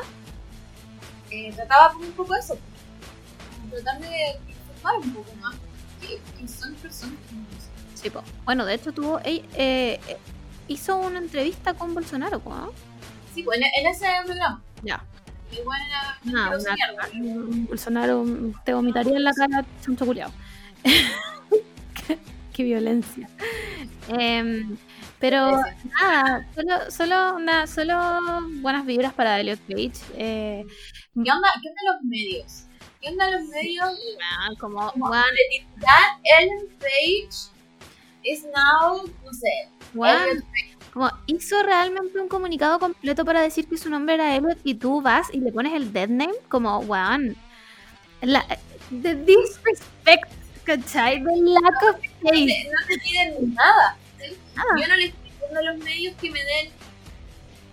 eh, trataba un poco eso. Tratar de informar un poco más que, que son personas nosotros. Sí, po. Bueno, de hecho tuvo, eh, eh, hizo una entrevista con Bolsonaro, ¿no? Sí, pues en, en ese programa. Ya. Igual era. No Ah, una- Bolsonaro mm, te vomitaría en la cara, chancho culiao. qué, qué violencia. Em, pero nada, solo, solo, una, solo buenas vibras para Elliot Page. Eh, ¿Qué onda, ¿Qué onda los medios? ¿Qué onda los medios? ah, como, Como That Ellen Page is now, no sé, Page. como hizo realmente un comunicado completo para decir que su nombre era Elliot y tú vas y le pones el dead name, como, weón. La, the disrespect, ¿cachai? The lack of taste. no te piden nada. ¿sí? Nada. Yo no les estoy pidiendo a los medios que me den,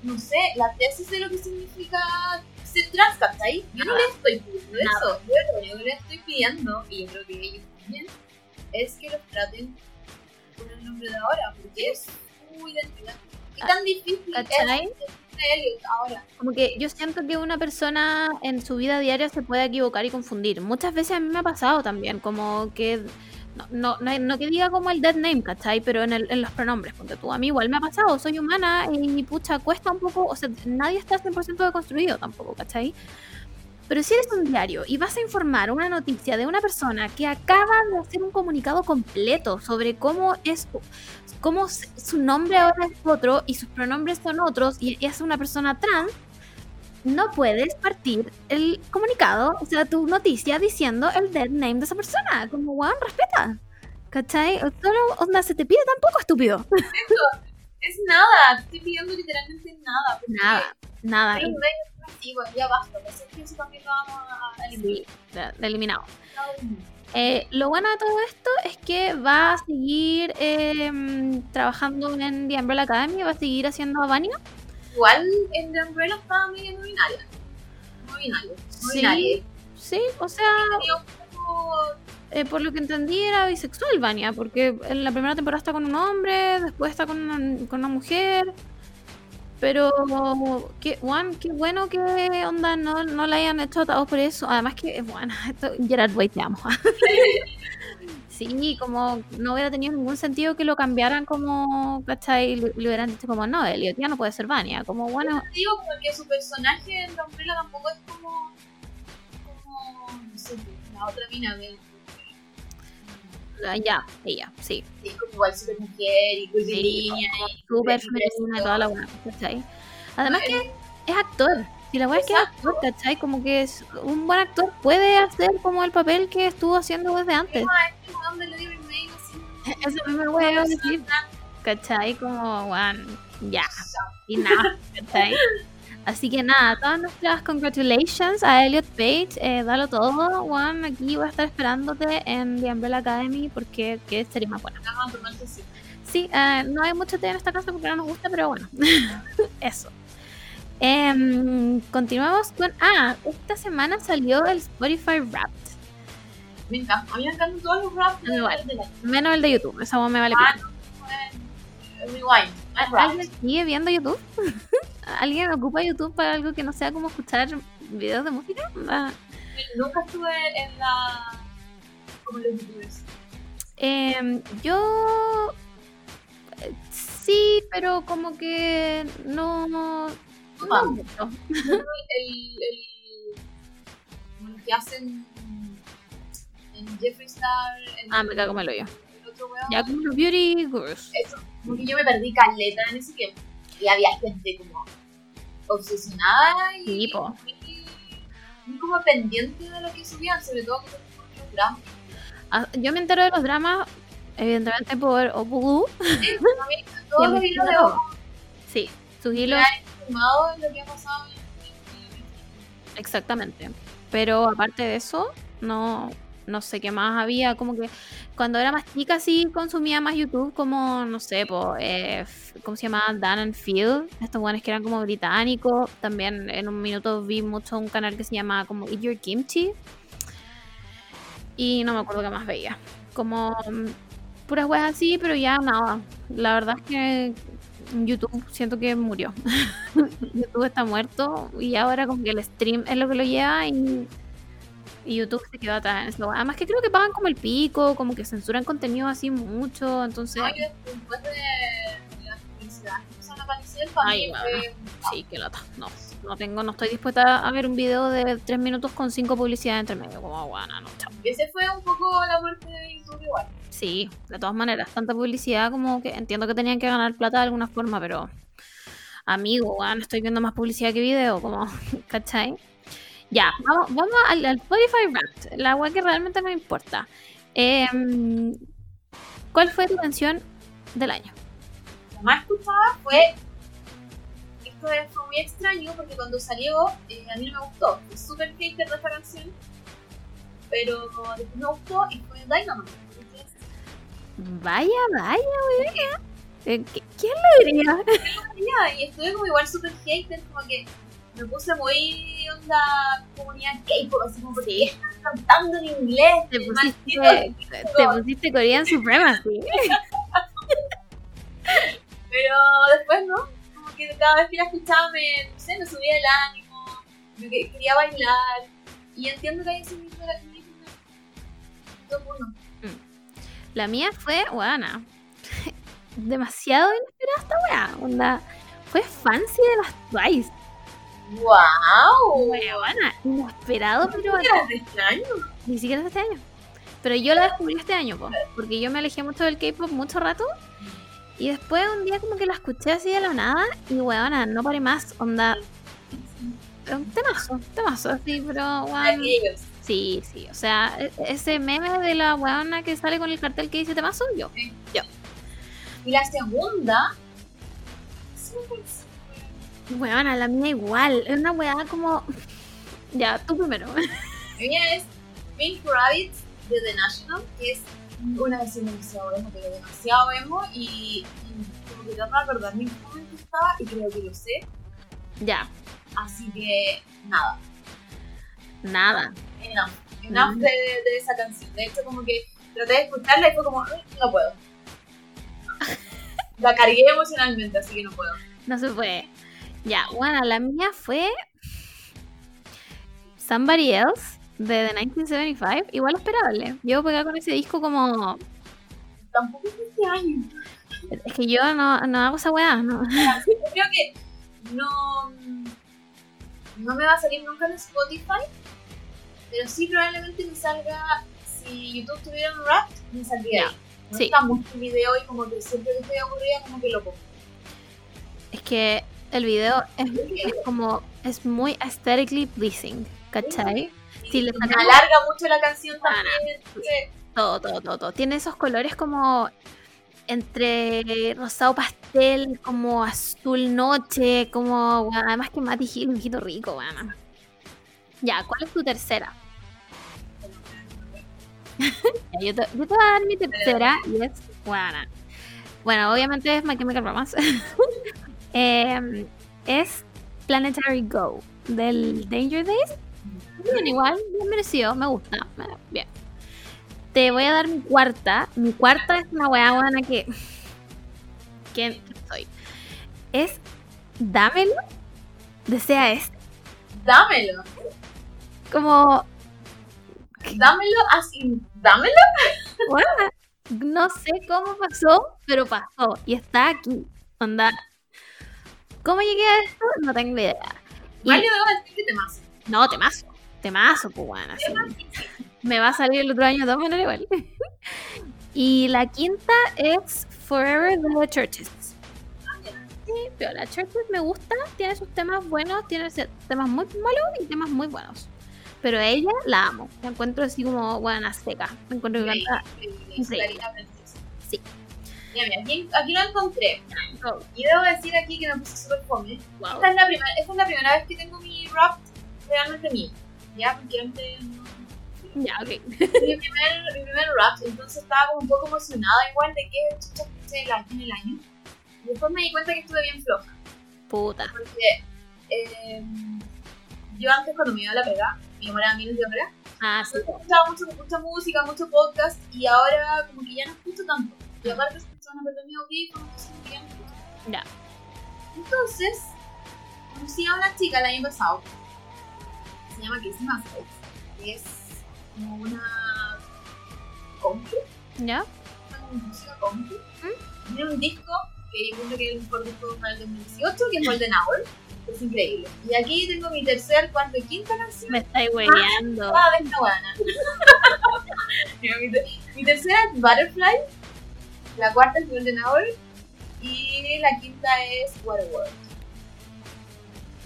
no sé, la tesis de lo que significa ser trans, ¿cachai? Yo no les estoy pidiendo Nada. eso. Yo lo único que les estoy pidiendo, y yo creo que ellos también, es que los traten con el nombre de ahora, porque es su identidad. ¿Qué tan difícil ¿Cachai? es Elliot ahora? Como que yo siento que una persona en su vida diaria se puede equivocar y confundir. Muchas veces a mí me ha pasado también, como que. No, no, no, que diga como el dead name, ¿cachai? Pero en, el- en los pronombres, ponte tú. A mí igual me ha pasado, soy humana y pucha, cuesta un poco. O sea, nadie está 100% deconstruido tampoco, ¿cachai? Pero si eres un diario y vas a informar una noticia de una persona que acaba de hacer un comunicado completo sobre cómo es cómo su nombre ahora es otro y sus pronombres son otros y es una persona trans, no puedes partir el comunicado, o sea, tu noticia diciendo el dead name de esa persona. Como, weón, respeta. ¿Cachai? Solo, onda, se te pide tan poco, estúpido. Es nada, estoy pidiendo literalmente nada. Nada, nada. Pero medios masivos, ya basta, pues es que eso también lo vamos a eliminar. Sí, eliminado. Eh, lo bueno de todo esto es que va a seguir eh, trabajando en The Umbrella Academy, va a seguir haciendo Vania. Igual en The Umbrella estaba medio no binaria. No binario. No Sí. binario. Sí, o sea, eh, por lo que entendí era bisexual Vania, porque en la primera temporada está con un hombre, después está con una, con una mujer. Pero, qué, Juan, qué bueno que onda no, no la hayan hecho atados por eso. Además que, bueno, esto, Gerard Way te amo. sí, como no hubiera tenido ningún sentido que lo cambiaran como, ¿cachai? Le, le hubieran dicho como, no, Elliot ya no puede ser Vania. Como, bueno, Te digo porque su personaje en Umbrella tampoco es como. como. no sé, la otra mina de. Ah, ya, ella, sí. Sí, como igual super mujer y curvilínea y. Súper femenina y toda la buena, ¿cachai? Además que es actor. Y la weá es que es actor, ¿cachai? Como que es un buen actor puede hacer como el papel que estuvo haciendo desde antes. Eso me voy a decir, ¿cachai? Como, weón, ya. Y nada, ¿cachai? Así que nada, todas nuestras congratulations a Elliot Page. Eh, dalo todo, Juan. Aquí voy a estar esperándote en The Umbrella Academy porque que sería más buena. Vamos a tomarse así. Sí, eh, no hay mucho té en esta casa porque no nos gusta, pero bueno, eso. Em, continuamos con. Ah, esta semana salió el Spotify Wrapped. Me encanta. A mí me encantan todos los raps de, de la Menos el de YouTube, esa voz me vale Ah, no, eh, Rewind. ¿Alguien sigue viendo YouTube? ¿Alguien ocupa YouTube para algo que no sea como escuchar videos de música? Ah, Nunca estuve en la. como los youtubers. Em, yo sí, pero como que no, no, Ah. no mucho. El. el. que hacen. en Jeffree Star. En Ah, me cago me lo yo. Ya como los beauty gurus. Eso. Como que yo me perdí caleta en ese tiempo. Y había gente como. obsesionada y. Sí, como pendiente de lo que subían, sobre todo con los dramas. Ah, Yo me entero de los dramas, evidentemente por Opugu. Todos los hilos de Sí, sus hilos, informados en lo que ha pasado en en- exactamente. Pero aparte de eso, no, no sé qué más había. Como que cuando era más chica sí consumía más YouTube, como, no sé, po, eh, ¿cómo se llamaba? Dan and Phil. Estos buenos que eran como británicos. También en un minuto vi mucho un canal que se llama como Eat Your Kimchi. Y no me acuerdo qué más veía. Como mm, puras weas así, pero ya nada. La verdad es que YouTube siento que murió. YouTube está muerto y ahora como que el stream es lo que lo lleva y, y YouTube se quedó atrás en eso. Además que creo que pagan como el pico, como que censuran contenido así mucho, entonces... No, yo después de las publicidades que empezaron a aparecer, para Ay, mí fue Sí, qué lata. No, no tengo, no estoy dispuesta a ver un video de tres minutos con cinco publicidades entre medio, como guana, no, chao. Y ese fue un poco la muerte de YouTube igual. Sí, de todas maneras, tanta publicidad como que entiendo que tenían que ganar plata de alguna forma, pero amigo, weón, estoy viendo más publicidad que video, como, ¿cachai? Ya, vamos, vamos al, al Spotify Wrapped, la weá que realmente me importa. Em, ¿Cuál fue tu canción del año? Lo más escuchada fue. Esto es- fue muy extraño porque cuando salió eh, a mí no me gustó. Fui súper hater de esta canción. Pero después me gustó y fue Dynamite. Entonces, Vaya, vaya, weón. Eh, ¿qui- ¿Quién lo diría? ya, y estuve como igual súper hater, como que me puse muy onda comunidad K-pop, así como porque están cantando en inglés. Te pusiste, te pusiste Korean Supremacy. Pero después no, como que cada vez que la escuchaba me, no sé, me subía el ánimo, me que- quería bailar. Y entiendo que hay ese mismo la Top uno. La mía fue, weana, demasiado inesperada esta weá. Onda, fue fancy de las Twice. ¡Wow! Weona, inesperado, pero Era de extraño. ni siquiera este año. Pero yo la descubrí este año, po, porque yo me alejé mucho del K-pop mucho rato. Y después un día como que la escuché así de la nada y weona, no paré más, onda. Un temazo, temazo, así, pero weón. Sí, sí, o sea, e- ese meme de la weona que sale con el cartel que dice temazo, yo. Y la segunda. Weona, la mía igual, es una weá como. Ya, tú primero. La mía es Pink Rabbits de The National, que es una versión demasiado emo, pero demasiado emo. Y, y como que trato de acordarme en momento estaba y creo que lo sé. Ya, Así que nada. nada. enough, enough de, de esa canción. De hecho, como que traté de escucharla y fue como, "Ay, no puedo. La cargué emocionalmente, así que no puedo. No se puede. Ya, bueno, la mía fue Somebody Else de The 1975. Igual esperable. Llevo pegada con ese disco como. Tampoco es este año. Es que yo no, no hago esa weá, ¿no? Yo creo que no, no me va a salir nunca en Spotify, pero sí probablemente me salga, si YouTube tuviera un rap, me saldría ahí. No sí. está mucho video y como que siempre que estoy aburrida como que lo pongo. Es que el video es, es como. Es muy aesthetically pleasing, ¿cachai? Si le Me sacamos- alarga mucho la canción Ah, también. Todo, todo, todo, todo. Tiene esos colores como entre rosado pastel, como azul noche, como bueno, además que Matty Hill, un hijito rico, bueno. Ya, ¿cuál es tu tercera? Ya, yo, te, yo te voy a dar mi tercera y es bueno. Bueno, obviamente es My Chemical Romance. Em, es Planetary Go del Danger Days. Bien, igual, bien merecido, me gusta. Bien. Te voy a dar mi cuarta. Mi cuarta es una weá buena que. que soy. Es Dámelo. Desea este. dámelo. Como. dámelo así, dámelo. Bueno, no sé cómo pasó, pero pasó. Y está aquí. Onda. ¿Cómo llegué a esto? No tengo idea. Y- Mario, debo decir que te más. no, temazo. Temazo, pues bueno. así. Me va a salir el otro año todas maneras igual. y la quinta es Forever The Churches. Sí, pero la Churches me gusta, tiene sus temas buenos, tiene temas muy malos y temas muy buenos. Pero ella la amo, la encuentro así como buena seca. Me encuentro que canta. Princesa. Sí. Ya, mira, aquí, aquí lo encontré. Y debo decir aquí que me puse súper fome. wow. Esta es, la primera, esta es la primera vez que tengo mi rap realmente mío. Ya, porque antes no. Ya, ok. mi, primer, mi primer rap, entonces estaba como un poco emocionada igual de que chucha escuché el año- en el año. Y después me di cuenta que estuve bien floja. Puta. Porque eh, yo antes cuando me iba a la pega, me demoraba miles de horas, Ah, sí. escuchaba mucho, mucha música, mucho podcast y ahora como que ya no escucho tanto. Y aparte escucho una perder mi audífono, entonces no escucho. Ya. Entonces, conocí a una chica el año pasado. Se llama Casey Musgraves. que Es como una country, ¿Ya? una música country. Tiene un disco que yo creo que es el mejor disco para el 2018, que es Golden Hour. Es increíble. Y aquí tengo mi tercer, cuarto y quinta canción. Me estáis hueveando. Ah, de esta buena. mi tercera es Butterfly. La cuarta es Golden Hour. Y la quinta es Waterworld.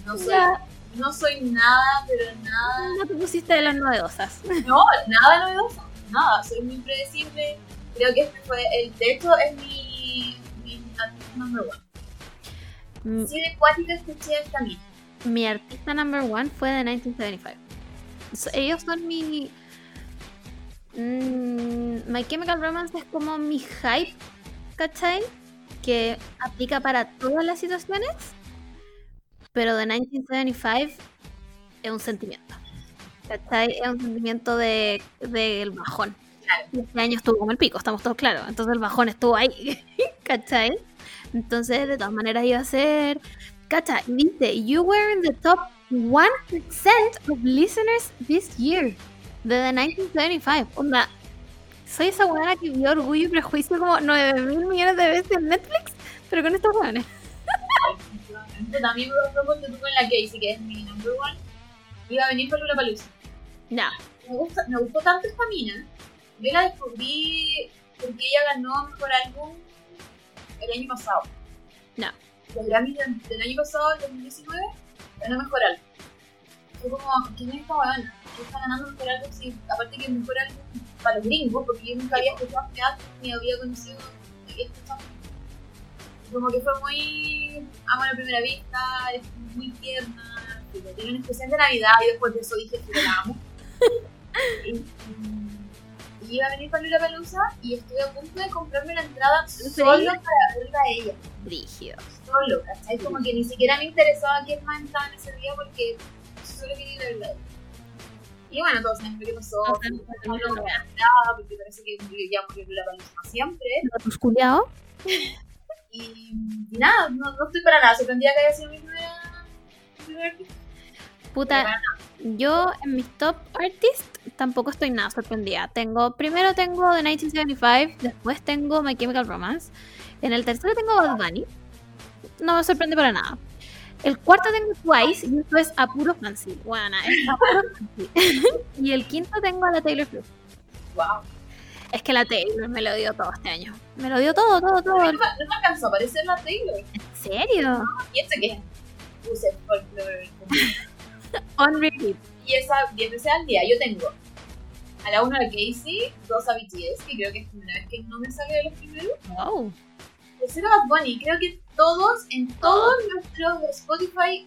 No soy, Ya. no soy nada, pero nada. No te pusiste de las novedosas. No, nada novedoso. Nada, soy muy predecible. Creo que este fue el techo, es mi, mi artista number one. Mm, Sí, de cuática escuché mina. Mi artista number one fue de 1975. So- ellos son mi. Mm, My Chemical Romance es como mi hype, ¿cachai? Que aplica para todas las situaciones. Pero de 1975 es un sentimiento. ¿cachai? Es un sentimiento de, del bajón. Claro. Y este año estuvo como el pico, estamos todos claros. Entonces el bajón estuvo ahí, ¿cachai? Entonces, de todas maneras, iba a ser. ¿cachai? Dice: You were in the top 1% of listeners this year. Desde 1975. Onda, soy esa buena que vio orgullo y prejuicio como 9 mil millones de veces en Netflix, pero con estos a mí me gustó porque tú con la Casey, que es mi number one, iba a venir por una palusa. Ya, Me, gusta, me gustó tanto esta mina. Yo la descubrí porque ella ganó mejor álbum el año pasado. Ya. Los Grammy del, del año pasado, el 2019, ganó mejor álbum. Fue como, ¿quién es esta buena? ¿Qué está ganando mejor álbum? Sí, aparte que mejor álbum para los gringos, porque yo nunca había escuchado álbum ni había conocido ni había escuchado. Como que fue muy amor a primera vista, es muy tierna, tiene un especial de Navidad y después de eso dije que la amo. y, y iba a venir para la Pelusa y estuve a punto de comprarme la entrada solo para verla a ella, brígido. solo, ¿cachai? Como que ni siquiera me interesaba quién más estaba en ese día porque solo quería ir. Y bueno, todos saben lo que pasó. Saben No porque parece que ya murió la para siempre. ¿Tus culiados? Y, y nada, no, no estoy para nada sorprendida que haya sido mi primera. mi primer artista. Puta, yo en mis top artists tampoco estoy nada sorprendida. Tengo, primero tengo The 1975, después tengo My Chemical Romance. En el tercero tengo Bad Bunny. No me sorprende para nada. El cuarto tengo Twice y esto es a puro fancy. Bueno, es a puro fancy. y el quinto tengo a la Taylor Swift. Wow. Es que la Taylor me lo dio todo este año. Me lo dio todo, todo, todo. No, me- no me alcanzó a aparecer la Taylor. ¿En serio? Piensa que puse folklore. On repeat. Y esa 10 veces al día. Yo tengo a la 1 a Casey, dos a BTS, que creo que es la primera vez que no me sale de los primeros. Wow. Tercero Bad Bunny. Creo que todos, en todos nuestros Spotify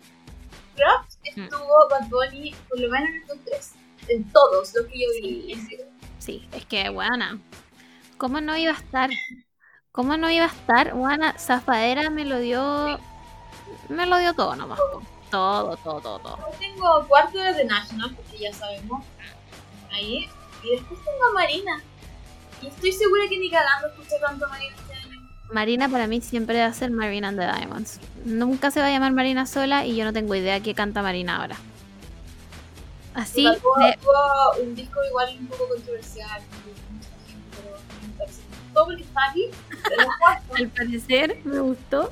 Craft estuvo Bad Bunny por lo menos en top 3. En todos los que yo vi. Sí. Sí, es que, buena. ¿Cómo no iba a estar? ¿Cómo no iba a estar? Buena, Zafadera me lo dio. Me lo dio todo nomás. Todo, todo, todo, todo. Yo tengo cuarto de The National, porque ya sabemos. Ahí. Y después tengo a Marina. Y estoy segura que ni cagando escuché tanto a Marina. Marina para mí siempre va a ser Marina and the Diamonds. Nunca se va a llamar Marina sola y yo no tengo idea qué canta Marina ahora. Así, tuvo, de- un disco igual un poco controversial. gustó porque está aquí. al parecer me gustó.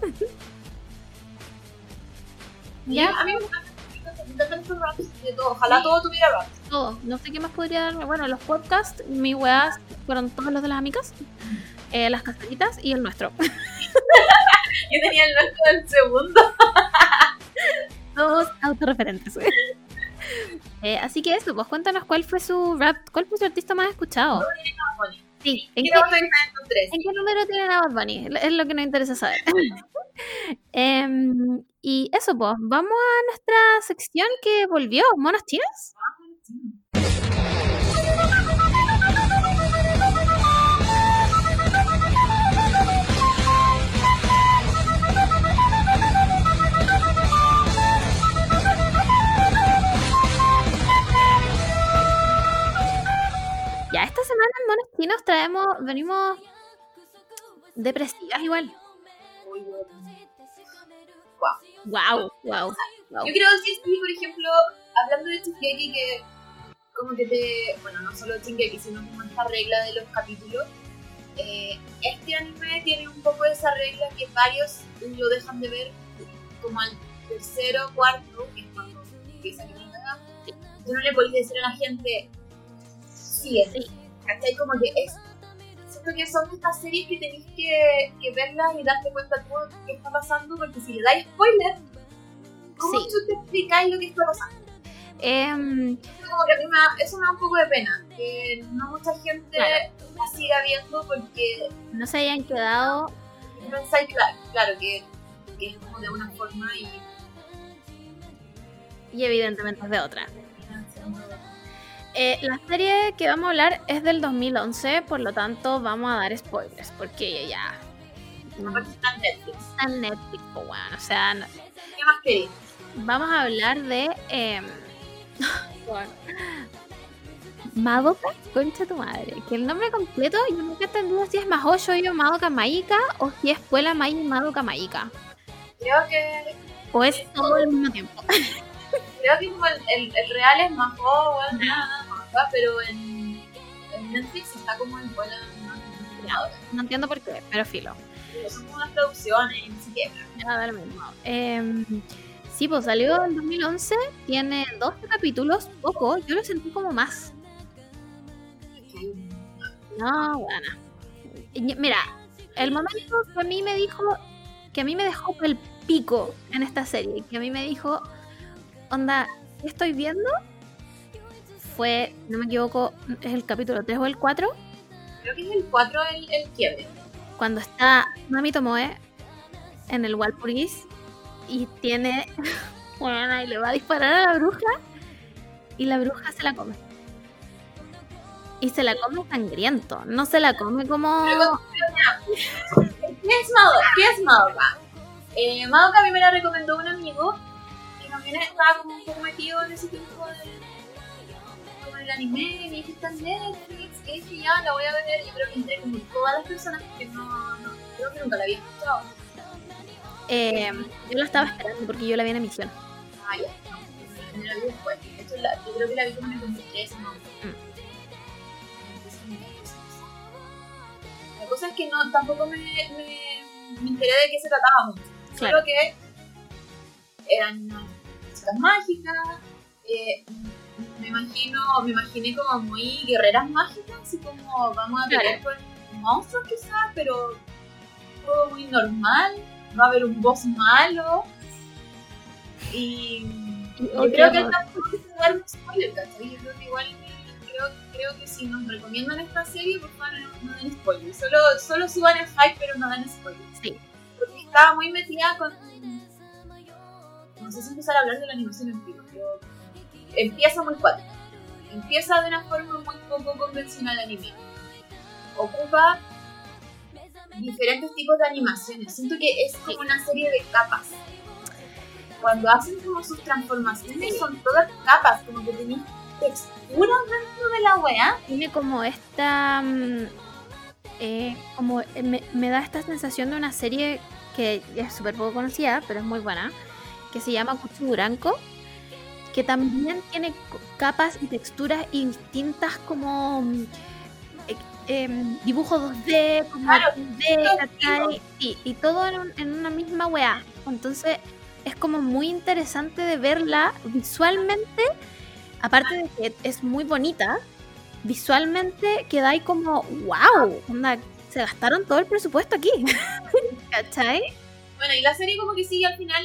Ya. A mí me encantan raps de todo. Ojalá todo tuviera rap. todo. No sé qué más podría darme. Bueno, los podcasts, mis weas fueron todos los de las amigas, eh, las caseritas y el nuestro. Yo tenía el nuestro del segundo. Todos autorreferentes. Eh, así que eso, pues cuéntanos cuál fue su rap, cuál fue su artista más escuchado. Sí, ¿en ¿Qué qué, vamos a estar estos tres? en qué número tienen a Bad Bunny? Es lo que nos interesa saber. Em, y eso, pues, vamos a nuestra sección que volvió, monos chinos. Esta semana en Monos Chinos traemos, venimos depresivas igual. Bueno. Wow, wow, wow. Yo quiero decir, sí, por ejemplo, hablando de Shingeki, que como que te. Bueno, no solo Shingeki, sino como esta regla de los capítulos. eh, este anime tiene un poco esa regla que varios lo dejan de ver como al tercero cuarto, que es cuando empieza a cagada. Tú no le podéis decir a la gente, sigue. Sí. ¿Cachai? Como que es. Siento que son estas series que tenéis que, que verlas y darte cuenta tú qué está pasando, porque si le dais spoiler, ¿cómo Sí. tú te explicáis lo que está pasando? Em, Como que a mí me da- eso me da un poco de pena, que no mucha gente Claro. la siga viendo porque no se hayan quedado claro, claro que, que es como de una forma y y evidentemente es de otra. Eh, la serie que vamos a hablar es del 2011, por lo tanto vamos a dar spoilers, porque ya aparte está en Netflix. está en Netflix, pues, bueno, o sea, no- ¿Qué más queréis? vamos a hablar de em, Madoka, concha tu madre, que el nombre completo yo nunca he entendido si es Mahou Shoujo Madoka Mágica o si es Puela Mai Madoka Mágica, Creo que o es todo al mismo tiempo. creo que como el, el, el real es más joven, nada, nada, pero en, en Netflix está como en buena No entiendo por qué, pero filo. son como unas producciones y no sé qué. Ya da lo mismo. Em, sí, pues salió en 2011, tiene 12 capítulos, poco, yo lo sentí como más. No, bueno. Mira, el momento que a mí me dijo, que a mí me dejó el pico en esta serie, que a mí me dijo, onda, ¿qué estoy viendo? Fue, no me equivoco, es el capítulo 3 o el 4, Creo que es el 4 el, el quiebre. cuando está Mami Tomoe en el Walpurgis y tiene bueno, y le va a disparar a la bruja y la bruja se la come. Y se la come sangriento, no se la come como ¿Qué es Madoka? ¿Qué es Madoka? Eh, Madoka a mí me la recomendó un amigo también estaba como un poco metido en ese tiempo de, como el anime y me está en Netflix, que dije ya la voy a ver, yo creo que entré como todas las personas que no, no creo que nunca la había escuchado. eh, yo la estaba esperando porque yo la vi en emisión. Ah, ya, no, yo la vi después. La, yo creo que la vi como en el 2013, ¿no? La cosa es que no, tampoco me, me, me enteré de qué se trataba mucho. Claro. Solo que eran chicas mágicas, eh, me imagino, me imaginé como muy guerreras mágicas, así como vamos a pelear con monstruos quizás, pero todo muy normal, va a haber un boss malo y yo creo que tampoco se dar un spoiler, ¿cachai? Yo creo que igual creo, creo que si nos recomiendan esta serie, por favor no, no den spoilers, solo, solo suban el hype pero no den spoilers. Sí. Porque estaba muy metida con no sé si empezar a hablar de la animación en vivo, pero empieza muy cuático. Empieza de una forma muy poco convencional anime. Ocupa diferentes tipos de animaciones. Siento que es como una serie de capas. Cuando hacen como sus transformaciones son todas capas, como que tenéis texturas dentro de la weá. Tiene como esta. mm, eh, como eh, me, me da esta sensación de una serie que es súper poco conocida, pero es muy buena, que se llama Kuchuburanko, que también tiene capas y texturas y distintas como mm, eh, em, dibujo 2D, como Claro, 3D, ¿cachai? Y, y todo en, en una misma weá. Entonces es como muy interesante de verla visualmente, aparte de que es muy bonita, visualmente queda ahí como, wow, onda, se gastaron todo el presupuesto aquí. ¿Cachai? Bueno, y la serie como que sigue al final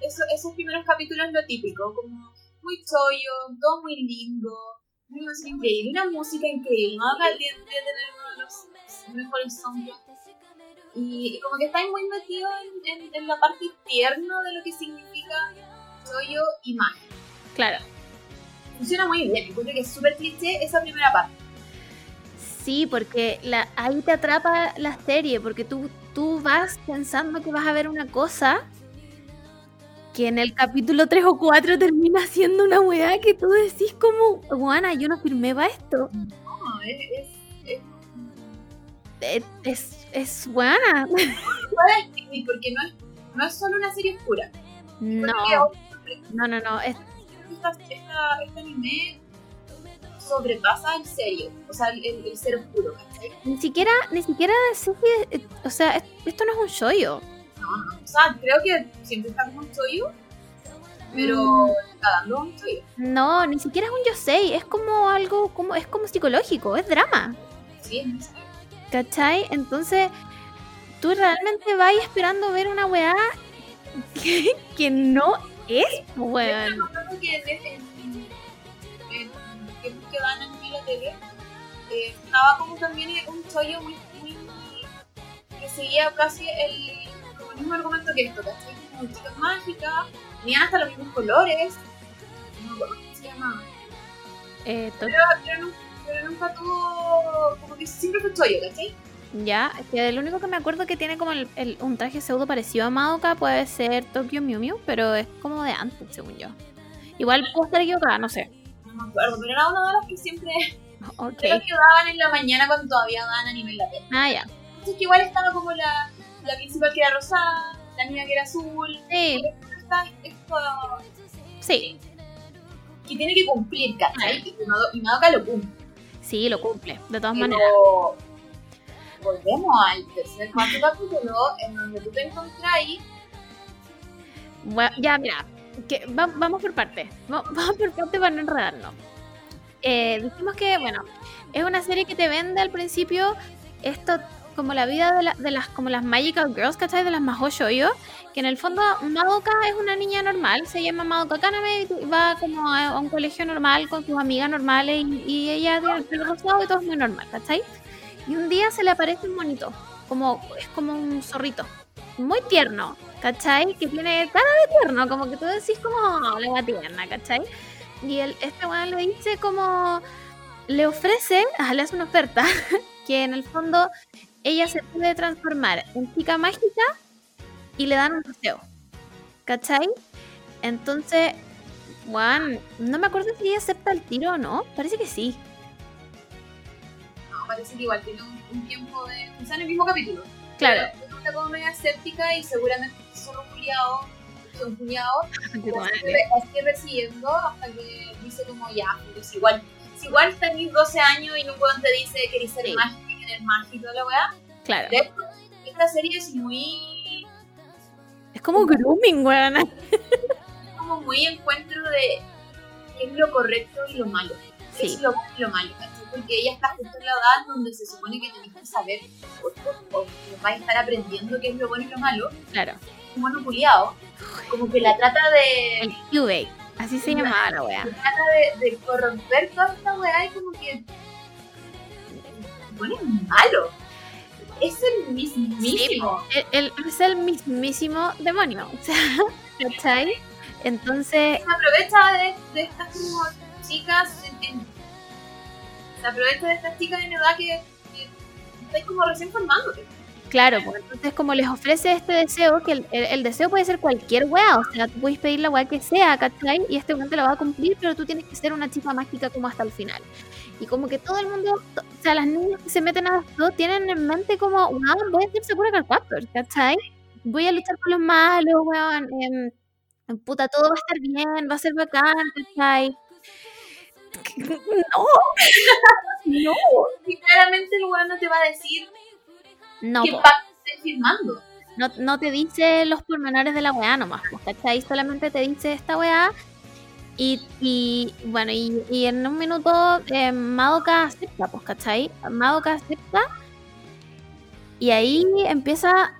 eso- esos primeros capítulos lo típico, como muy chollo, todo muy lindo, una animación increíble, una música increíble, más caliente tener uno de los mejores soundtracks. Y, y como que estáis muy metidos en, en- en la parte tierna de lo que significa chollo y magia. Claro. Funciona muy bien, encuentro que es súper cliché esa primera parte. Sí, porque la, ahí te atrapa la serie, porque tú, tú vas pensando que vas a ver una cosa que en el capítulo 3 o 4 termina siendo una weá que tú decís como, Juana, yo no firmé para esto. No, es, es, es Es, es, buena. porque no es, no es solo una serie oscura. No, no, no, no. Es, esta, esta- este anime sobrepasa el serio, o sea, el, el- ser oscuro, ¿cachai? ni siquiera, ni siquiera eh, o sea, es- esto no es un shoyo. No, o sea, creo que siempre está como un chollo, pero está dando un chollo. No, ni siquiera es un yosei, es como algo, como, es como psicológico, es drama. Sí, es ¿Cachai? Entonces, tú realmente vas esperando ver una weá que, que no es, Yo weón. acuerdo que que dan en la tele, eh, estaba como también un chollo muy, muy, que seguía casi el mismo argumento que esto, ¿cachai? Como chicas mágicas, tenían hasta los mismos colores, no me acuerdo cómo se llamaba. Eh, pero, pero, nu- pero nunca tuvo. Como que siempre fue chollo, ¿cachai? ya, es que el único que me acuerdo que tiene como el, el- un traje pseudo parecido a Madoka puede ser Tokyo Mew Mew, pero es como de antes, según yo. Igual puedo estar equivocada, no sé. No me acuerdo, pero era una de las que siempre. Ok. Creo que daban en la mañana cuando todavía daban anime en la tele. Ah, ya. Entonces, que igual estaba como la, la principal que era rosada, la niña que era azul. Sí, Está esto sí, que tiene que cumplir, ¿cachai? Y Mado- Y Madoka lo cumple. sí, lo cumple, de todas Pero maneras. volvemos al tercer cuarto capítulo en donde tú te encontrás ahí. Bueno, ya, mira, que va- vamos por partes. Va- Vamos por partes para no enredarnos. Eh, dijimos que, bueno, es una serie que te vende al principio esto como la vida de, la- de las como las Magical Girls, ¿cachai? De las Mahou Shoujo, que en el fondo Madoka es una niña normal, se llama Madoka Kaname y va como a, un colegio normal con sus amigas normales y, ella tiene el pelo rosado y todo es muy normal, ¿cachai? Y un día se le aparece un monito, como, es como un zorrito, muy tierno, ¿cachai? Que tiene cara de tierno, como que tú decís como, oh, la tierna, ¿cachai? Y el, este weón le dice como, le ofrece, ah, le hace una oferta, que en el fondo ella se puede transformar en chica mágica y le dan un deseo, ¿cachai? Entonces, Juan, no me acuerdo si ella acepta el tiro o no, parece que sí. No, parece que igual tiene un, un tiempo de. Quizá en el mismo capítulo. Claro. Pero Está como media escéptica y seguramente solo un culiado. Son culiados. Sigue persiguiendo hasta que dice como ya, pues igual. Si igual tenés 12 años y un weón te dice que querés ser Sí. mágico y tener mágico y toda la weá. Claro. De hecho, esta serie es muy. Es como grooming, weón. como muy encuentro de qué es lo correcto y lo malo. Qué Sí. es lo bueno y lo malo, ¿cachai? Porque ella está justo en la edad donde se supone que tenés que saber o, o, o vais a estar aprendiendo qué es lo bueno y lo malo. Claro. Un mono culiao, como que la trata de, El Q-Bait. Así se llamaba la wea. trata de, de corromper toda esta weá y como que bueno es malo. Es el mismísimo. Él es el mismísimo demonio. O sea, ¿cachai? Entonces, se aprovecha de, de estas como chicas en, en- se aprovecha de estas chicas en edad que, que estáis como recién formándote. claro, pues entonces como les ofrece este deseo, que el, el- el deseo puede ser cualquier wea, o sea, tú puedes pedir la wea que sea, ¿cachai? Y este weón te lo va a cumplir, pero tú tienes que ser una chica mágica como hasta el final. Y como que todo el mundo, o sea, las niñas que se meten a esto tienen en mente como, wow, voy a ser Sakura Card Captor, ¿cachai? Voy a luchar con los malos, weón. em, puta, todo va a estar bien, va a ser bacán, ¿cachai? No, no, Y claramente el weón no te va a decir no, qué po. pacto estés firmando. no, no te dice los pormenores de la weá nomás, ¿cachai? Solamente te dice esta weá. Y, bueno, y, en un minuto eh, Madoka acepta, pues, ¿cachai? Madoka acepta. Y ahí empieza.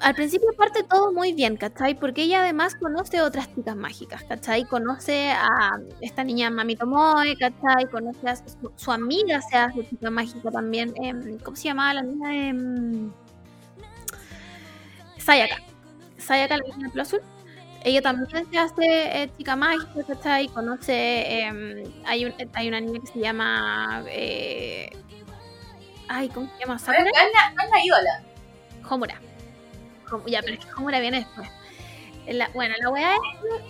Al principio parte todo muy bien, ¿cachai? Porque ella además conoce otras chicas mágicas, ¿cachai? Conoce a esta niña Mami Tomoe, ¿cachai? Conoce a su, amiga, se hace chica mágica también. em, ¿Cómo se llamaba la niña? Em, Sayaka. Sayaka, la niña pelo azul. Ella también se hace eh, chica mágica, ¿cachai? Conoce. em, hay, un- hay una niña que se llama. eh, ay, ¿cómo se llama? ¿No es ¿Sakura? es la ídola? Homura. Hom- ya, pero es que Homura viene después. La- bueno, la weá es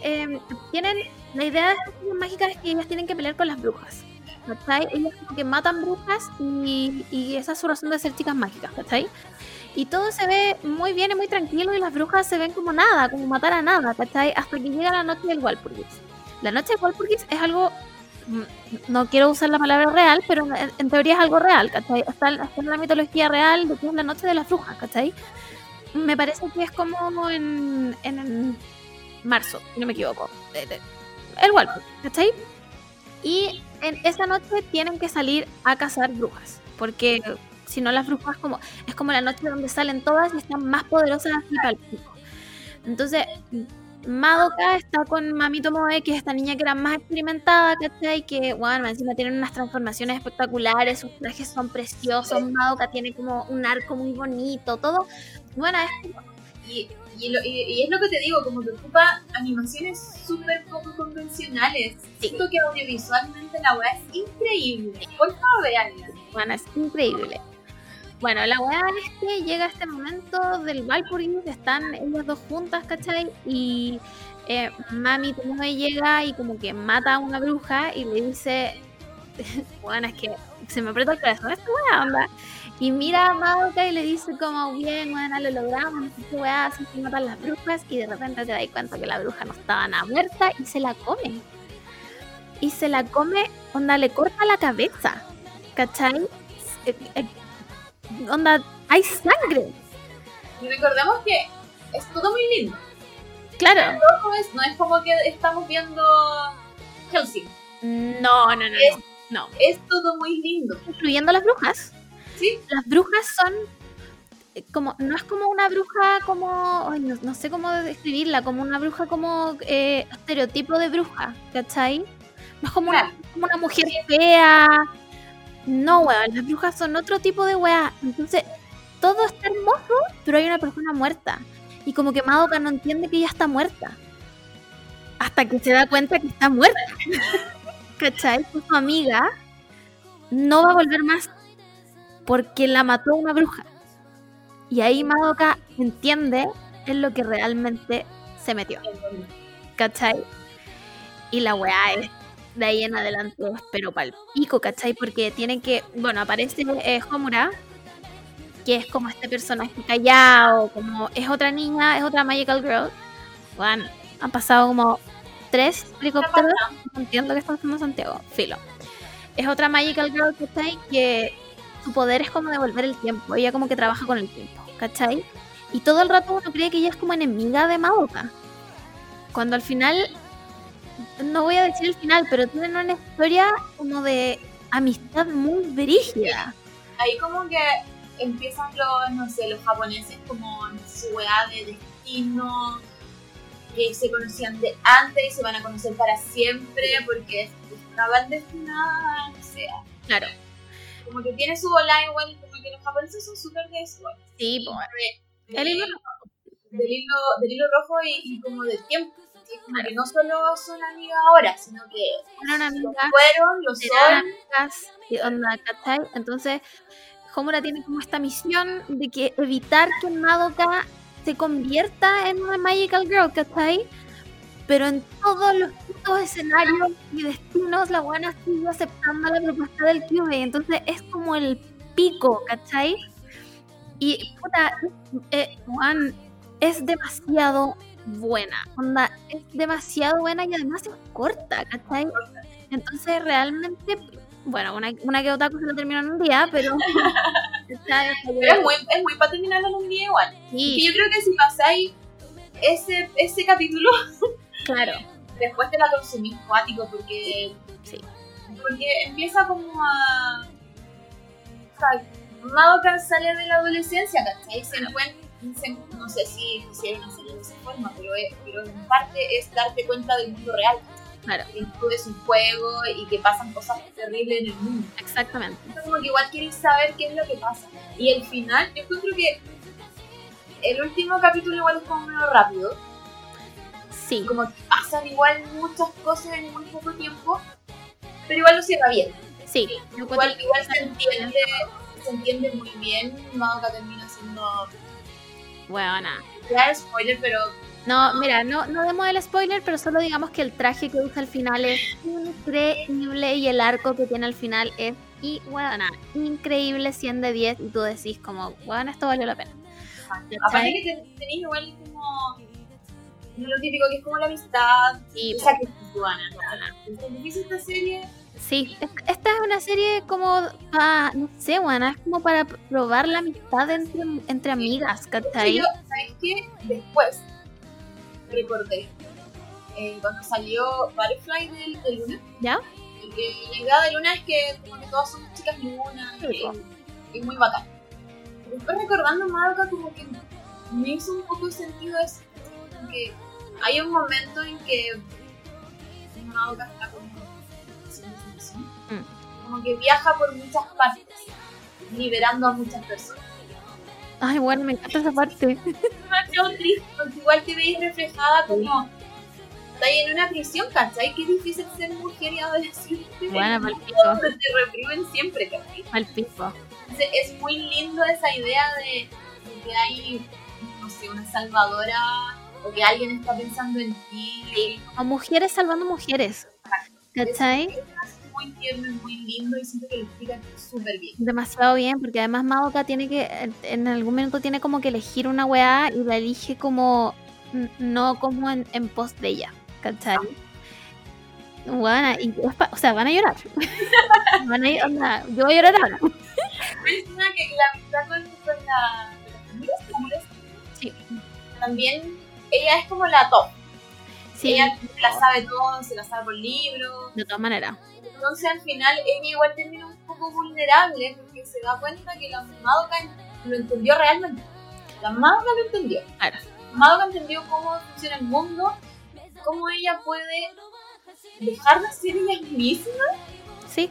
em, tienen. La idea de estas chicas mágicas es que ellas tienen que pelear con las brujas. ¿Cachai? Ellas que matan brujas y, y esa es su razón de ser chicas mágicas, ¿cachai? Y todo se ve muy bien y muy tranquilo y las brujas se ven como nada, como matar a nada, ¿cachai? Hasta que llega la noche del Walpurgis. La noche del Walpurgis es algo, mm, no quiero usar la palabra real, pero en, teoría es algo real, ¿cachai? Está, está en la mitología real de que es la noche de las brujas, ¿cachai? Me parece que es como en, en, en marzo, si no me equivoco. El Walpurgis, ¿cachai? Y en esa noche tienen que salir a cazar brujas, porque si no las brujas como es como la noche donde salen todas y están más poderosas así para. Entonces, Madoka está con Mami Tomoe, que es esta niña que era más experimentada, ¿cachai? Que, bueno, encima tienen unas transformaciones espectaculares, sus trajes son preciosos, Madoka tiene como un arco muy bonito, todo. Bueno, es Y, y, lo- y- y es lo que te digo, como que ocupa animaciones súper poco convencionales. Siento que audiovisualmente la weá es increíble. Por favor, veanla. Bueno, es increíble. Bueno, la weá es que llega este momento del Valpurgis, están ellas dos juntas, ¿cachai? Y eh, Mami Tomoe llega y como que mata a una bruja y le dice, bueno, es que se me aprieta el corazón esta weá, onda. Y mira a Madoka y le dice como, bien, bueno, lo logramos, no sé qué weá, así que matan las brujas y de repente te das cuenta que la bruja no estaba nada muerta y se la come. Y se la come, onda, le corta la cabeza, ¿cachai? Onda, hay sangre. Y recordemos que es todo muy lindo. Claro. No es, no es como que estamos viendo Helsing. No, no, no, Es- no. Es todo muy lindo. Incluyendo las brujas. Sí. Las brujas son eh, como, no es como una bruja como, ay, no, no sé cómo describirla, como una bruja como eh, estereotipo de bruja, ¿cachai? No es como una, como una mujer fea. No, weón, las brujas son otro tipo de weá. Entonces, todo está hermoso, pero hay una persona muerta. Y como que Madoka no entiende que ella está muerta. Hasta que se da cuenta que está muerta. ¿Cachai? Que su amiga no va a volver más porque la mató una bruja. Y ahí Madoka entiende en lo que realmente se metió. ¿Cachai? Y la weá es de ahí en adelante, pero pal pico, ¿cachai? Porque tienen que, bueno, aparece eh, Homura, que es como este personaje callado, como es otra niña, es otra Magical Girl. Bueno, han pasado como tres helicópteros, no entiendo qué está haciendo Santiago, filo. Es otra Magical Girl, ¿cachai? Que su poder es como devolver el tiempo, ella como que trabaja con el tiempo, ¿cachai? Y todo el rato uno cree que ella es como enemiga de Madoka. Cuando al final, no voy a decir el final, pero tienen una historia como de amistad muy brígida. Ahí como que empiezan los, no sé, los japoneses como su weá de destino, que se conocían de antes y se van a conocer para siempre porque estaban destinadas, o sea, Claro. como que tiene su bola igual, como que los japoneses son súper de eso. Sí, po. de- El hilo del hilo, del hilo rojo y, y como del tiempo. Que no solo son amigas ahora, sino que fueron amigas, fueron, lo son. amigas, y onda, ¿cachai? Entonces, Homura tiene como esta misión de que evitar que Madoka se convierta en una Magical Girl, ¿cachai? Pero en todos los putos escenarios y destinos, la buena sigue aceptando la propuesta del Cube. Entonces es como el pico, ¿cachai? Y puta, eh, Juan, es demasiado buena. Onda, es demasiado buena y además es corta, ¿cachai? Entonces realmente, bueno, una, una que otra cosa lo terminó en un día, pero... es muy, es muy para terminarlo en un día igual. Y yo creo que si pasáis ese, ese capítulo, claro. después te la consumís cuático porque, Sí. porque empieza como a... O sea, Madoka sale de la adolescencia, ¿cachai? Se encuentra... no sé si hicieron una serie de esa forma, pero, es- pero en parte es darte cuenta del mundo real. Claro. Que mundo es un juego y que pasan cosas terribles en el mundo. Exactamente. Entonces, como que igual queréis saber qué es lo que pasa. Y el final, yo encuentro que el último capítulo igual es como medio rápido. Sí, Como que pasan igual muchas cosas en muy poco tiempo. Pero igual lo cierra bien. sí. Encuentro Igual, igual se entiende, se entiende muy bien. Madoka termina siendo. Buena. Claro, spoiler, pero No, mira, no, no demos el spoiler, pero solo digamos que el traje que usa al final es increíble y el arco que tiene al final es y buena, increíble 100 de 10 y tú decís como, bueno, esto valió la pena. aparte que ten- tenéis igual como. Lo típico que es como la amistad. Y es cubana. ¿no? Es difícil esta serie. Sí, es- esta es una serie como, pa- no sé, buena, es como para probar la amistad entre, entre amigas, ¿cachai? yo, ¿sabes qué? Después recordé eh, cuando salió Butterfly de, de Luna. ¿Ya? La idea de Luna es que como que todas son chicas Luna Sí, y, po. y muy bacán. Después recordando Madoka como que me hizo un poco sentido eso. Que hay un momento en que Madoka está como Mm. Como que viaja por muchas partes, liberando a muchas personas. Ay, bueno, me encanta esa parte. demasiado triste porque igual te veis reflejada como estás en una prisión, ¿cachai? Qué difícil ser mujer y adolescente. Buena, en un pa'l mundo pico. donde te reprimen siempre, ¿cachai? Al pico. Entonces, es muy lindo esa idea de, de que hay, no sé, una salvadora o que alguien está pensando en ti. Como mujeres salvando mujeres. ¿Cachai? Es muy tierno y muy lindo y siento que lo explican súper bien. demasiado bien, porque además Madoka tiene que, en- algún momento tiene como que elegir una weá y la elige como, no como en, en pos de ella, ¿cachai? Bueno, y es o sea, van a llorar. van a llorar, onda, yo voy a llorar ahora. Es una que la amistad con, con la, con las amigas, ¿cómo es? Sí. También ella es como la top. Sí, Ella se la sabe todo, se la sabe por libros. de todas maneras. Entonces al final ella igual termina un poco vulnerable porque se da cuenta que la Madoka lo entendió realmente. La Madoka lo entendió. Claro. Madoka entendió cómo funciona el mundo, cómo ella puede dejar de ser ella misma. Sí,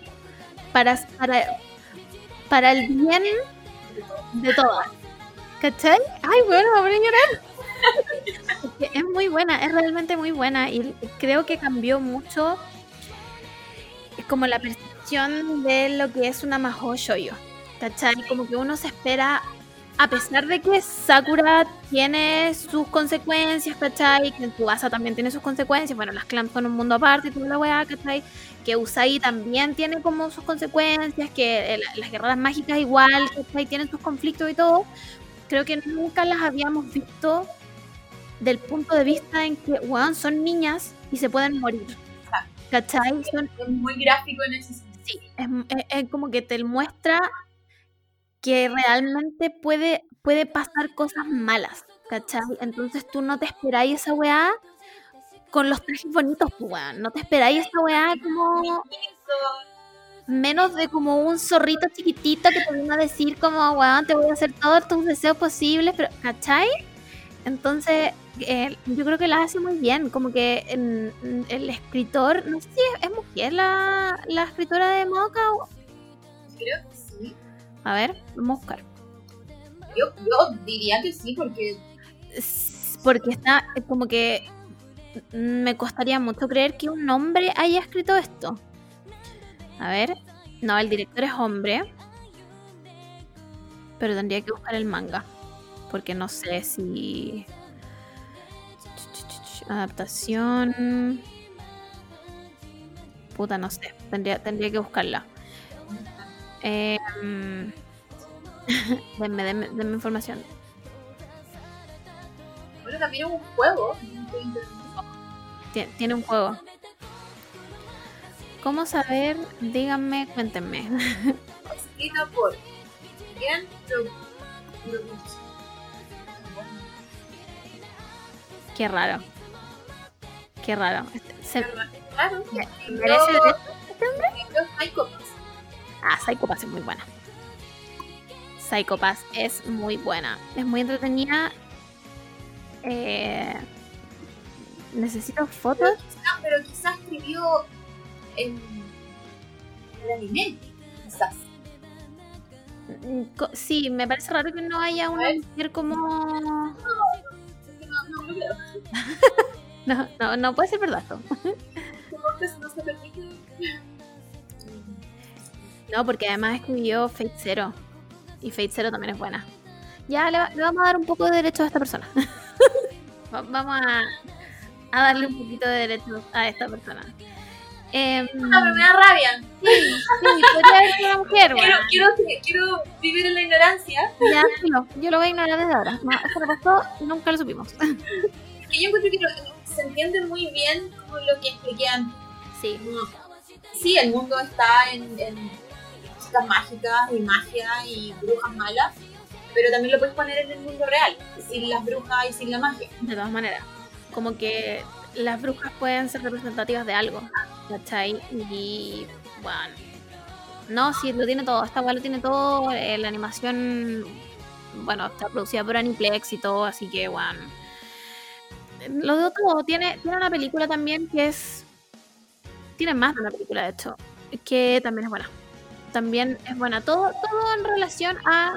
para, para, para el bien de todas. ¿Cachai? Ay, bueno, me voy a llorar. Es que es muy buena, es realmente muy buena y creo que cambió mucho como la percepción de lo que es una Mahou Shoujo. ¿Cachai? Como que uno se espera, a pesar de que Sakura tiene sus consecuencias, ¿cachai? Que Tsubasa también tiene sus consecuencias, bueno, las clans son un mundo aparte y toda la weá, ¿cachai? que Usagi también tiene como sus consecuencias, que el- las guerreras mágicas igual, ¿cachai? tienen sus conflictos y todo, creo que nunca las habíamos visto del punto de vista en que, weón, son niñas y se pueden morir. ¿Cachai? Son, Es muy gráfico en ese sentido. sí, es, es- es como que te muestra que realmente puede, puede pasar cosas malas, ¿cachai? Entonces tú no te esperáis esa weá con los trajes bonitos, pues, weón. No te esperáis esa weá como menos de como un zorrito chiquitito que te viene a decir como, weón, te voy a hacer todos tus deseos posibles, pero, ¿cachai? Entonces, eh, yo creo que la hace muy bien, como que en- en el escritor, no sé si es, es mujer la, la escritora de o... Creo que sí. A ver, vamos a buscar. Yo, yo diría que sí, porque Porque está como que me costaría mucho creer que un hombre haya escrito esto. A ver, no, el director es hombre. Pero tendría que buscar el manga. Porque no sé si. Adaptación. Puta, no sé. Tendría, tendría que buscarla. Eh, mm, denme, denme, denme información. Bueno, también es un juego. no estoy entendiendo. Tie- Tiene un juego. ¿Cómo saber? Díganme, cuéntenme. Por Ian. Qué raro. Qué raro. Este- se- Claro, merece. Ah, Psycho Pass es muy buena. Psycho Pass es muy buena. Es muy entretenida. Eh, necesito fotos. Ah, pero quizás escribió en el anime. Quizás. Mm, Sí, me parece raro que no haya una mujer como. Que no, no lo creo. No, no, no puede ser verdad no se permite. No, porque además escribió Fate Zero. Y Fate Zero también es buena. Ya le, va- le vamos a dar un poco de derecho a esta persona. Va- vamos a, a darle un poquito de derecho a esta persona. Em, Ah, pero me da rabia. sí, sí, podría haber sido una mujer, Quiero, bueno. quiero, quiero vivir en la ignorancia. Ya, no, yo lo voy a ignorar desde ahora. No, eso no pasó, nunca lo supimos. Que yo encuentro que lo- se entiende muy bien como lo que expliqué antes. Sí, Sí, el mundo está en, en chicas mágicas y magia y brujas malas, pero también lo puedes poner en el mundo real, sin las brujas y sin la magia. de todas maneras. Como que las brujas pueden ser representativas de algo, ¿cachai? Y bueno. No, sí, lo tiene todo. Esta weá lo tiene todo. eh, la animación, bueno, está producida por Aniplex y todo, así que bueno. Lo de todo. Tiene, tiene una película también que es. Tiene más de una película, de hecho, que también es buena. También es buena. Todo, todo en relación a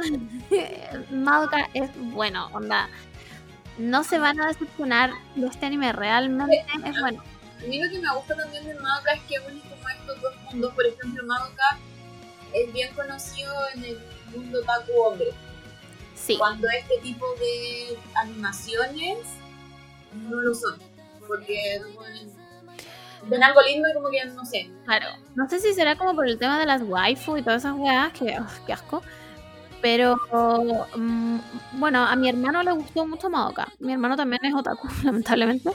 Madoka es bueno, onda. No se van a decepcionar de este anime, realmente es bueno. A mí lo que me gusta también de Madoka es que une como estos dos mundos. Por ejemplo, Madoka es bien conocido en el mundo Taku hombre. Sí, Cuando este tipo de animaciones no lo son. Porque ven algo lindo y como que no sé. claro. No sé si será como por el tema de las waifu y todas esas weas, que qué asco. Pero mm, bueno, a mi hermano le gustó mucho Madoka. Mi hermano también es otaku, lamentablemente.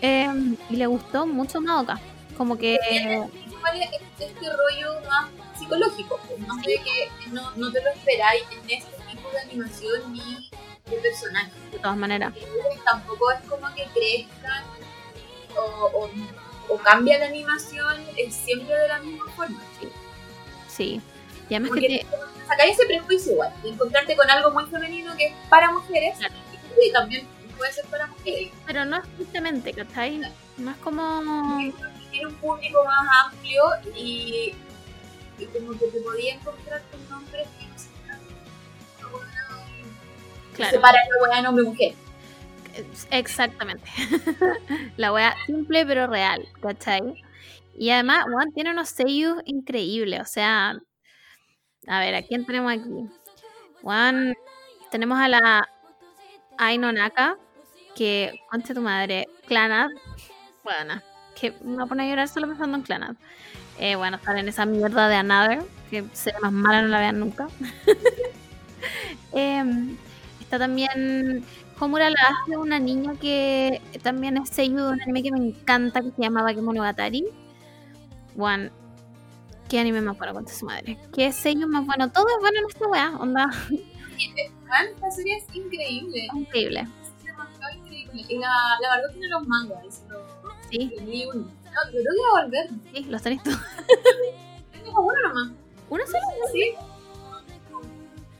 Em, y le gustó mucho Madoka. Como que Igual es este rollo más psicológico, pues, más de que no, no te lo esperáis en este tipo de animación ni de personajes. de todas maneras. Tampoco es como que crezcan o, o, o cambia la animación, es siempre de la misma forma. Sí. Y además Porque que te- sacáis ese prejuicio igual, de encontrarte con algo muy femenino que es para mujeres Claro. y también puede ser para mujeres. Pero no estrictamente, ¿cachai? No es como. Tiene un público más amplio y, y como que te podía encontrar con hombres que no Claro. separa la weá en hombre y mujer. Exactamente. la wea simple pero real, ¿cachai? Y además, Juan tiene unos seiyus increíbles. O sea, a ver, ¿a quién tenemos aquí? Juan, tenemos a la Aino Naka, que, concha tu madre, Clanad, bueno, que me va a poner a llorar solo pensando en Clanad. Eh, bueno, estar en esa mierda de Another, que sea más mala, no la vean nunca. Em, está también Homura la hace una niña que también es seiyuu de un anime que me encanta, que se llama Bakemonogatari. One. ¿Qué anime más bueno con su madre? ¿Qué seiyuu más bueno? Todo es bueno en esta weá, onda. Esta serie es increíble. Increíble. Es demasiado increíble. Y la, la verdad tiene los mangas. Sí, uno. No, creo que voy a volver. sí, los tenés tú. Tengo uno nomás. ¿Uno solo? Sí.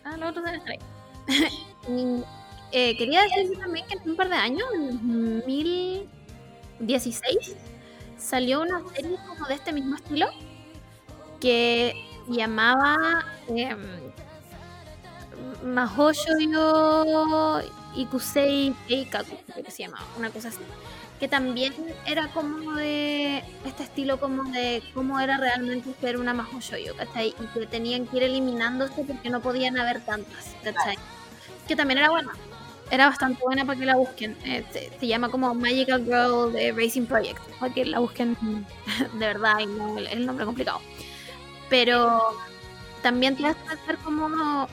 Ah, los otros deben estar ahí. Eh, quería decir también que en un par de años, en 2016, salió una serie como de este mismo estilo que llamaba eh, Mahosho yo Ikusei Keikaku, creo que se llamaba, una cosa así. Que también era como de este estilo como de cómo era realmente ser una Mahosho yo, ¿cachai? Y que tenían que ir eliminándose porque no podían haber tantas, ¿cachai? Que también era buena. Era bastante buena para que la busquen. Eh, se, se llama como Magical Girl de Racing Project. Para que la busquen de verdad y no el, el nombre complicado. Pero también te hace pensar como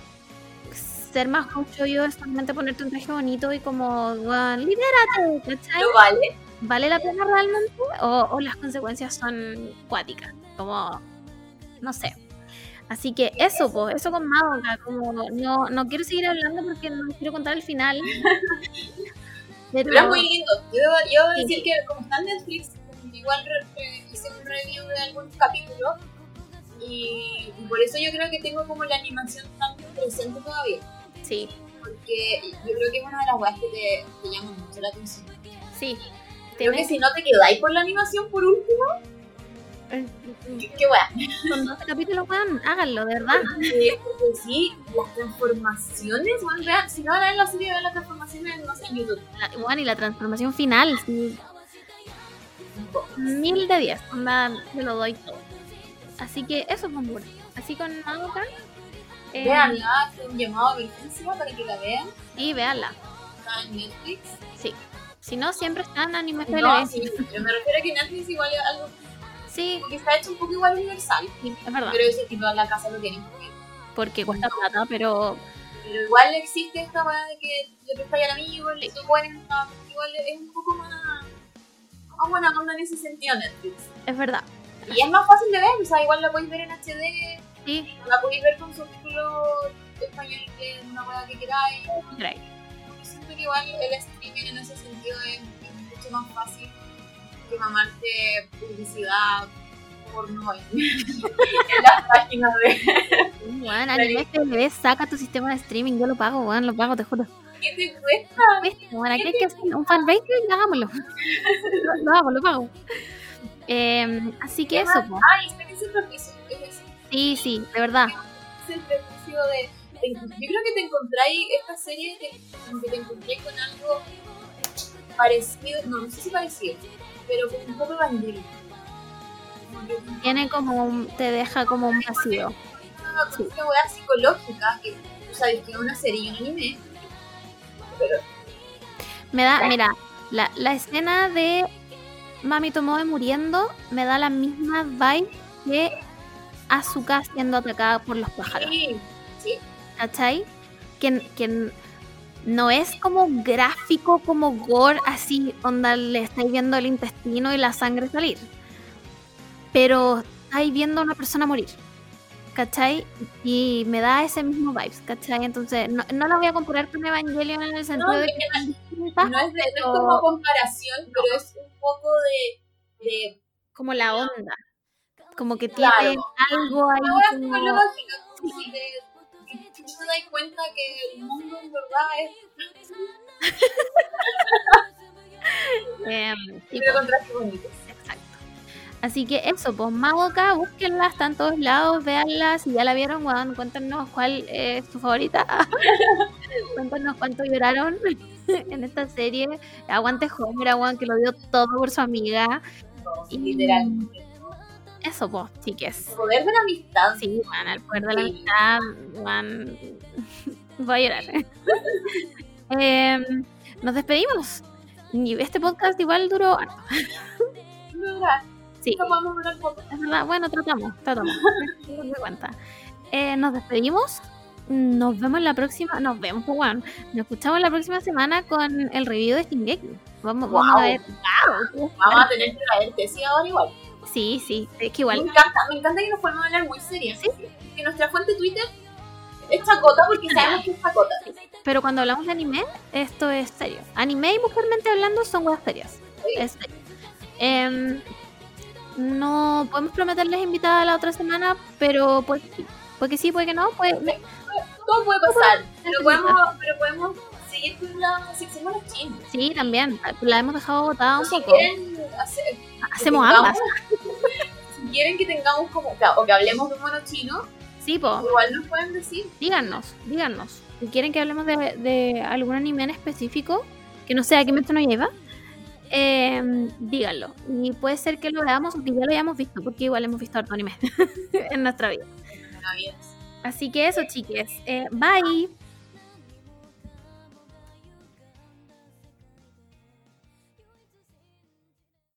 ser más yo es solamente ponerte un traje bonito y como, libérate, ¿cachai? Lo vale. ¿Vale la pena realmente? O, o las consecuencias son cuáticas, como, no sé. Así que eso, pues, eso con Madoka, como no, no quiero seguir hablando porque no quiero contar el final. Pero, Pero es muy lindo. Yo debo, yo decir que como está en Netflix, igual re- hice un review de algunos capítulos. Y, y por eso yo creo que tengo como la animación tan presente todavía. sí, Porque yo creo que es una de las weas que te, te llaman mucho la atención. sí. Creo que si no te quedáis por la animación por último, eh, qué, qué wea. Con 12 capítulos, weón, háganlo, de verdad. Eh, sí, las transformaciones, weón, vean, si no van a ver la serie, vean las transformaciones, no sé, en YouTube. Weón, y la transformación final, sí, mil de diez, onda, me lo doy todo. Así que eso es muy bueno. Así con Madoka. eh, Veanla, es un llamado a emergencia para que la vean. Y véanla. Está en Netflix. Sí. Si no, siempre están Anime No, sí, pero me refiero a que Netflix igual algo Sí, que está hecho un poco igual universal. sí, es verdad. Pero ese tipo de la casa lo tienen. porque- Porque cuesta plata, pero Pero igual existe esta weá de que le prestáis al amigo, le buenas, igual es un poco más, más buena onda en ese sentido Netflix. es verdad. Y es más fácil de ver, o sea, igual la podéis ver en HD, Sí, la podéis ver con subtítulos español que es una weá que queráis. Yo siento que igual el streaming en ese sentido es, es mucho más fácil que mamarte publicidad porno en, en las páginas de Weón, Anime FLB saca tu sistema de streaming. Yo lo pago, weón, lo pago, te juro. ¿Qué te cuesta? Bueno, aquí hay que hacer un fanbase y hagámoslo. lo, lo hago, lo pago. Eh, así que eso, po. Ay, es prejuicio ese Sí, sí, de verdad. es el prejuicio de, Yo creo que te encontráis esta serie, como que te encontré con algo parecido, no, no sé si parecido, pero como un poco evangélico. Tiene como un, te deja como un vacío. una, weá psicológica que tú sabes que es una serie y un anime, pero Me da, mira, la, la escena de Mami Tomoe muriendo me da la misma vibe que Asuka siendo atacada por los pájaros. sí, sí, ¿Cachai? Que, que no es como gráfico, como gore, así, onda le estáis viendo el intestino y la sangre salir. Pero estáis viendo a una persona morir. ¿Cachai? Y me da ese mismo vibes, ¿cachai? Entonces, no, no la voy a comparar con Evangelion en el sentido de es que están no es, de, no es como comparación, pero es un poco de, de como la onda. Como que tiene algo ahí como... como si te, que te das cuenta que el mundo en verdad es em, pero contraste bonitos. Exacto. Así que eso, pues Madoka, búsquenla, está en todos lados, véanla, si ya la vieron, weón, cuéntanos cuál es su favorita. cuéntanos cuánto lloraron en esta serie. Aguante Homer, que lo dio todo por su amiga. Y Literal. Eso, pues, chiques. El poder de la amistad. Sí, weón, al poder de la amistad, weón, voy a llorar. Em, nos despedimos. Este podcast igual duró harto. Sí. Es verdad, bueno, tratamos, tratamos. Cuenta. Eh, nos despedimos. Nos vemos la próxima. Nos vemos, pues, bueno. Nos escuchamos la próxima semana con el review de Shingeki. Vamos, vamos a ver. Wow, Vamos a tener que traerte, sí, ahora igual. Sí, sí, es que Me igual. encanta, me encanta que nos podamos hablar muy serias. Que nuestra fuente Twitter es chacota porque sabemos que es chacota. Pero cuando hablamos de anime, esto es serio. Anime y mujermente hablando son huevas serias. Es serio. Em, no podemos prometerles invitada la otra semana, pero pues sí. Puede que sí, puede que no. Puede, Todo puede pasar, pero podemos, pero podemos seguir con la sección de los chismes. sí, también. La hemos dejado botada un Si poco. quieren, hacer, Hacemos que ambas. si quieren que tengamos como, o que hablemos de un mono chino, Sí, po. igual nos pueden decir. Díganos, díganos. Si quieren que hablemos de, de algún anime en específico, que no sea Kimetsu no lleva, eh, díganlo. Y puede ser que lo veamos o que ya lo hayamos visto, porque igual hemos visto harto anime en nuestra vida. Así que eso, chiques. Eh, bye.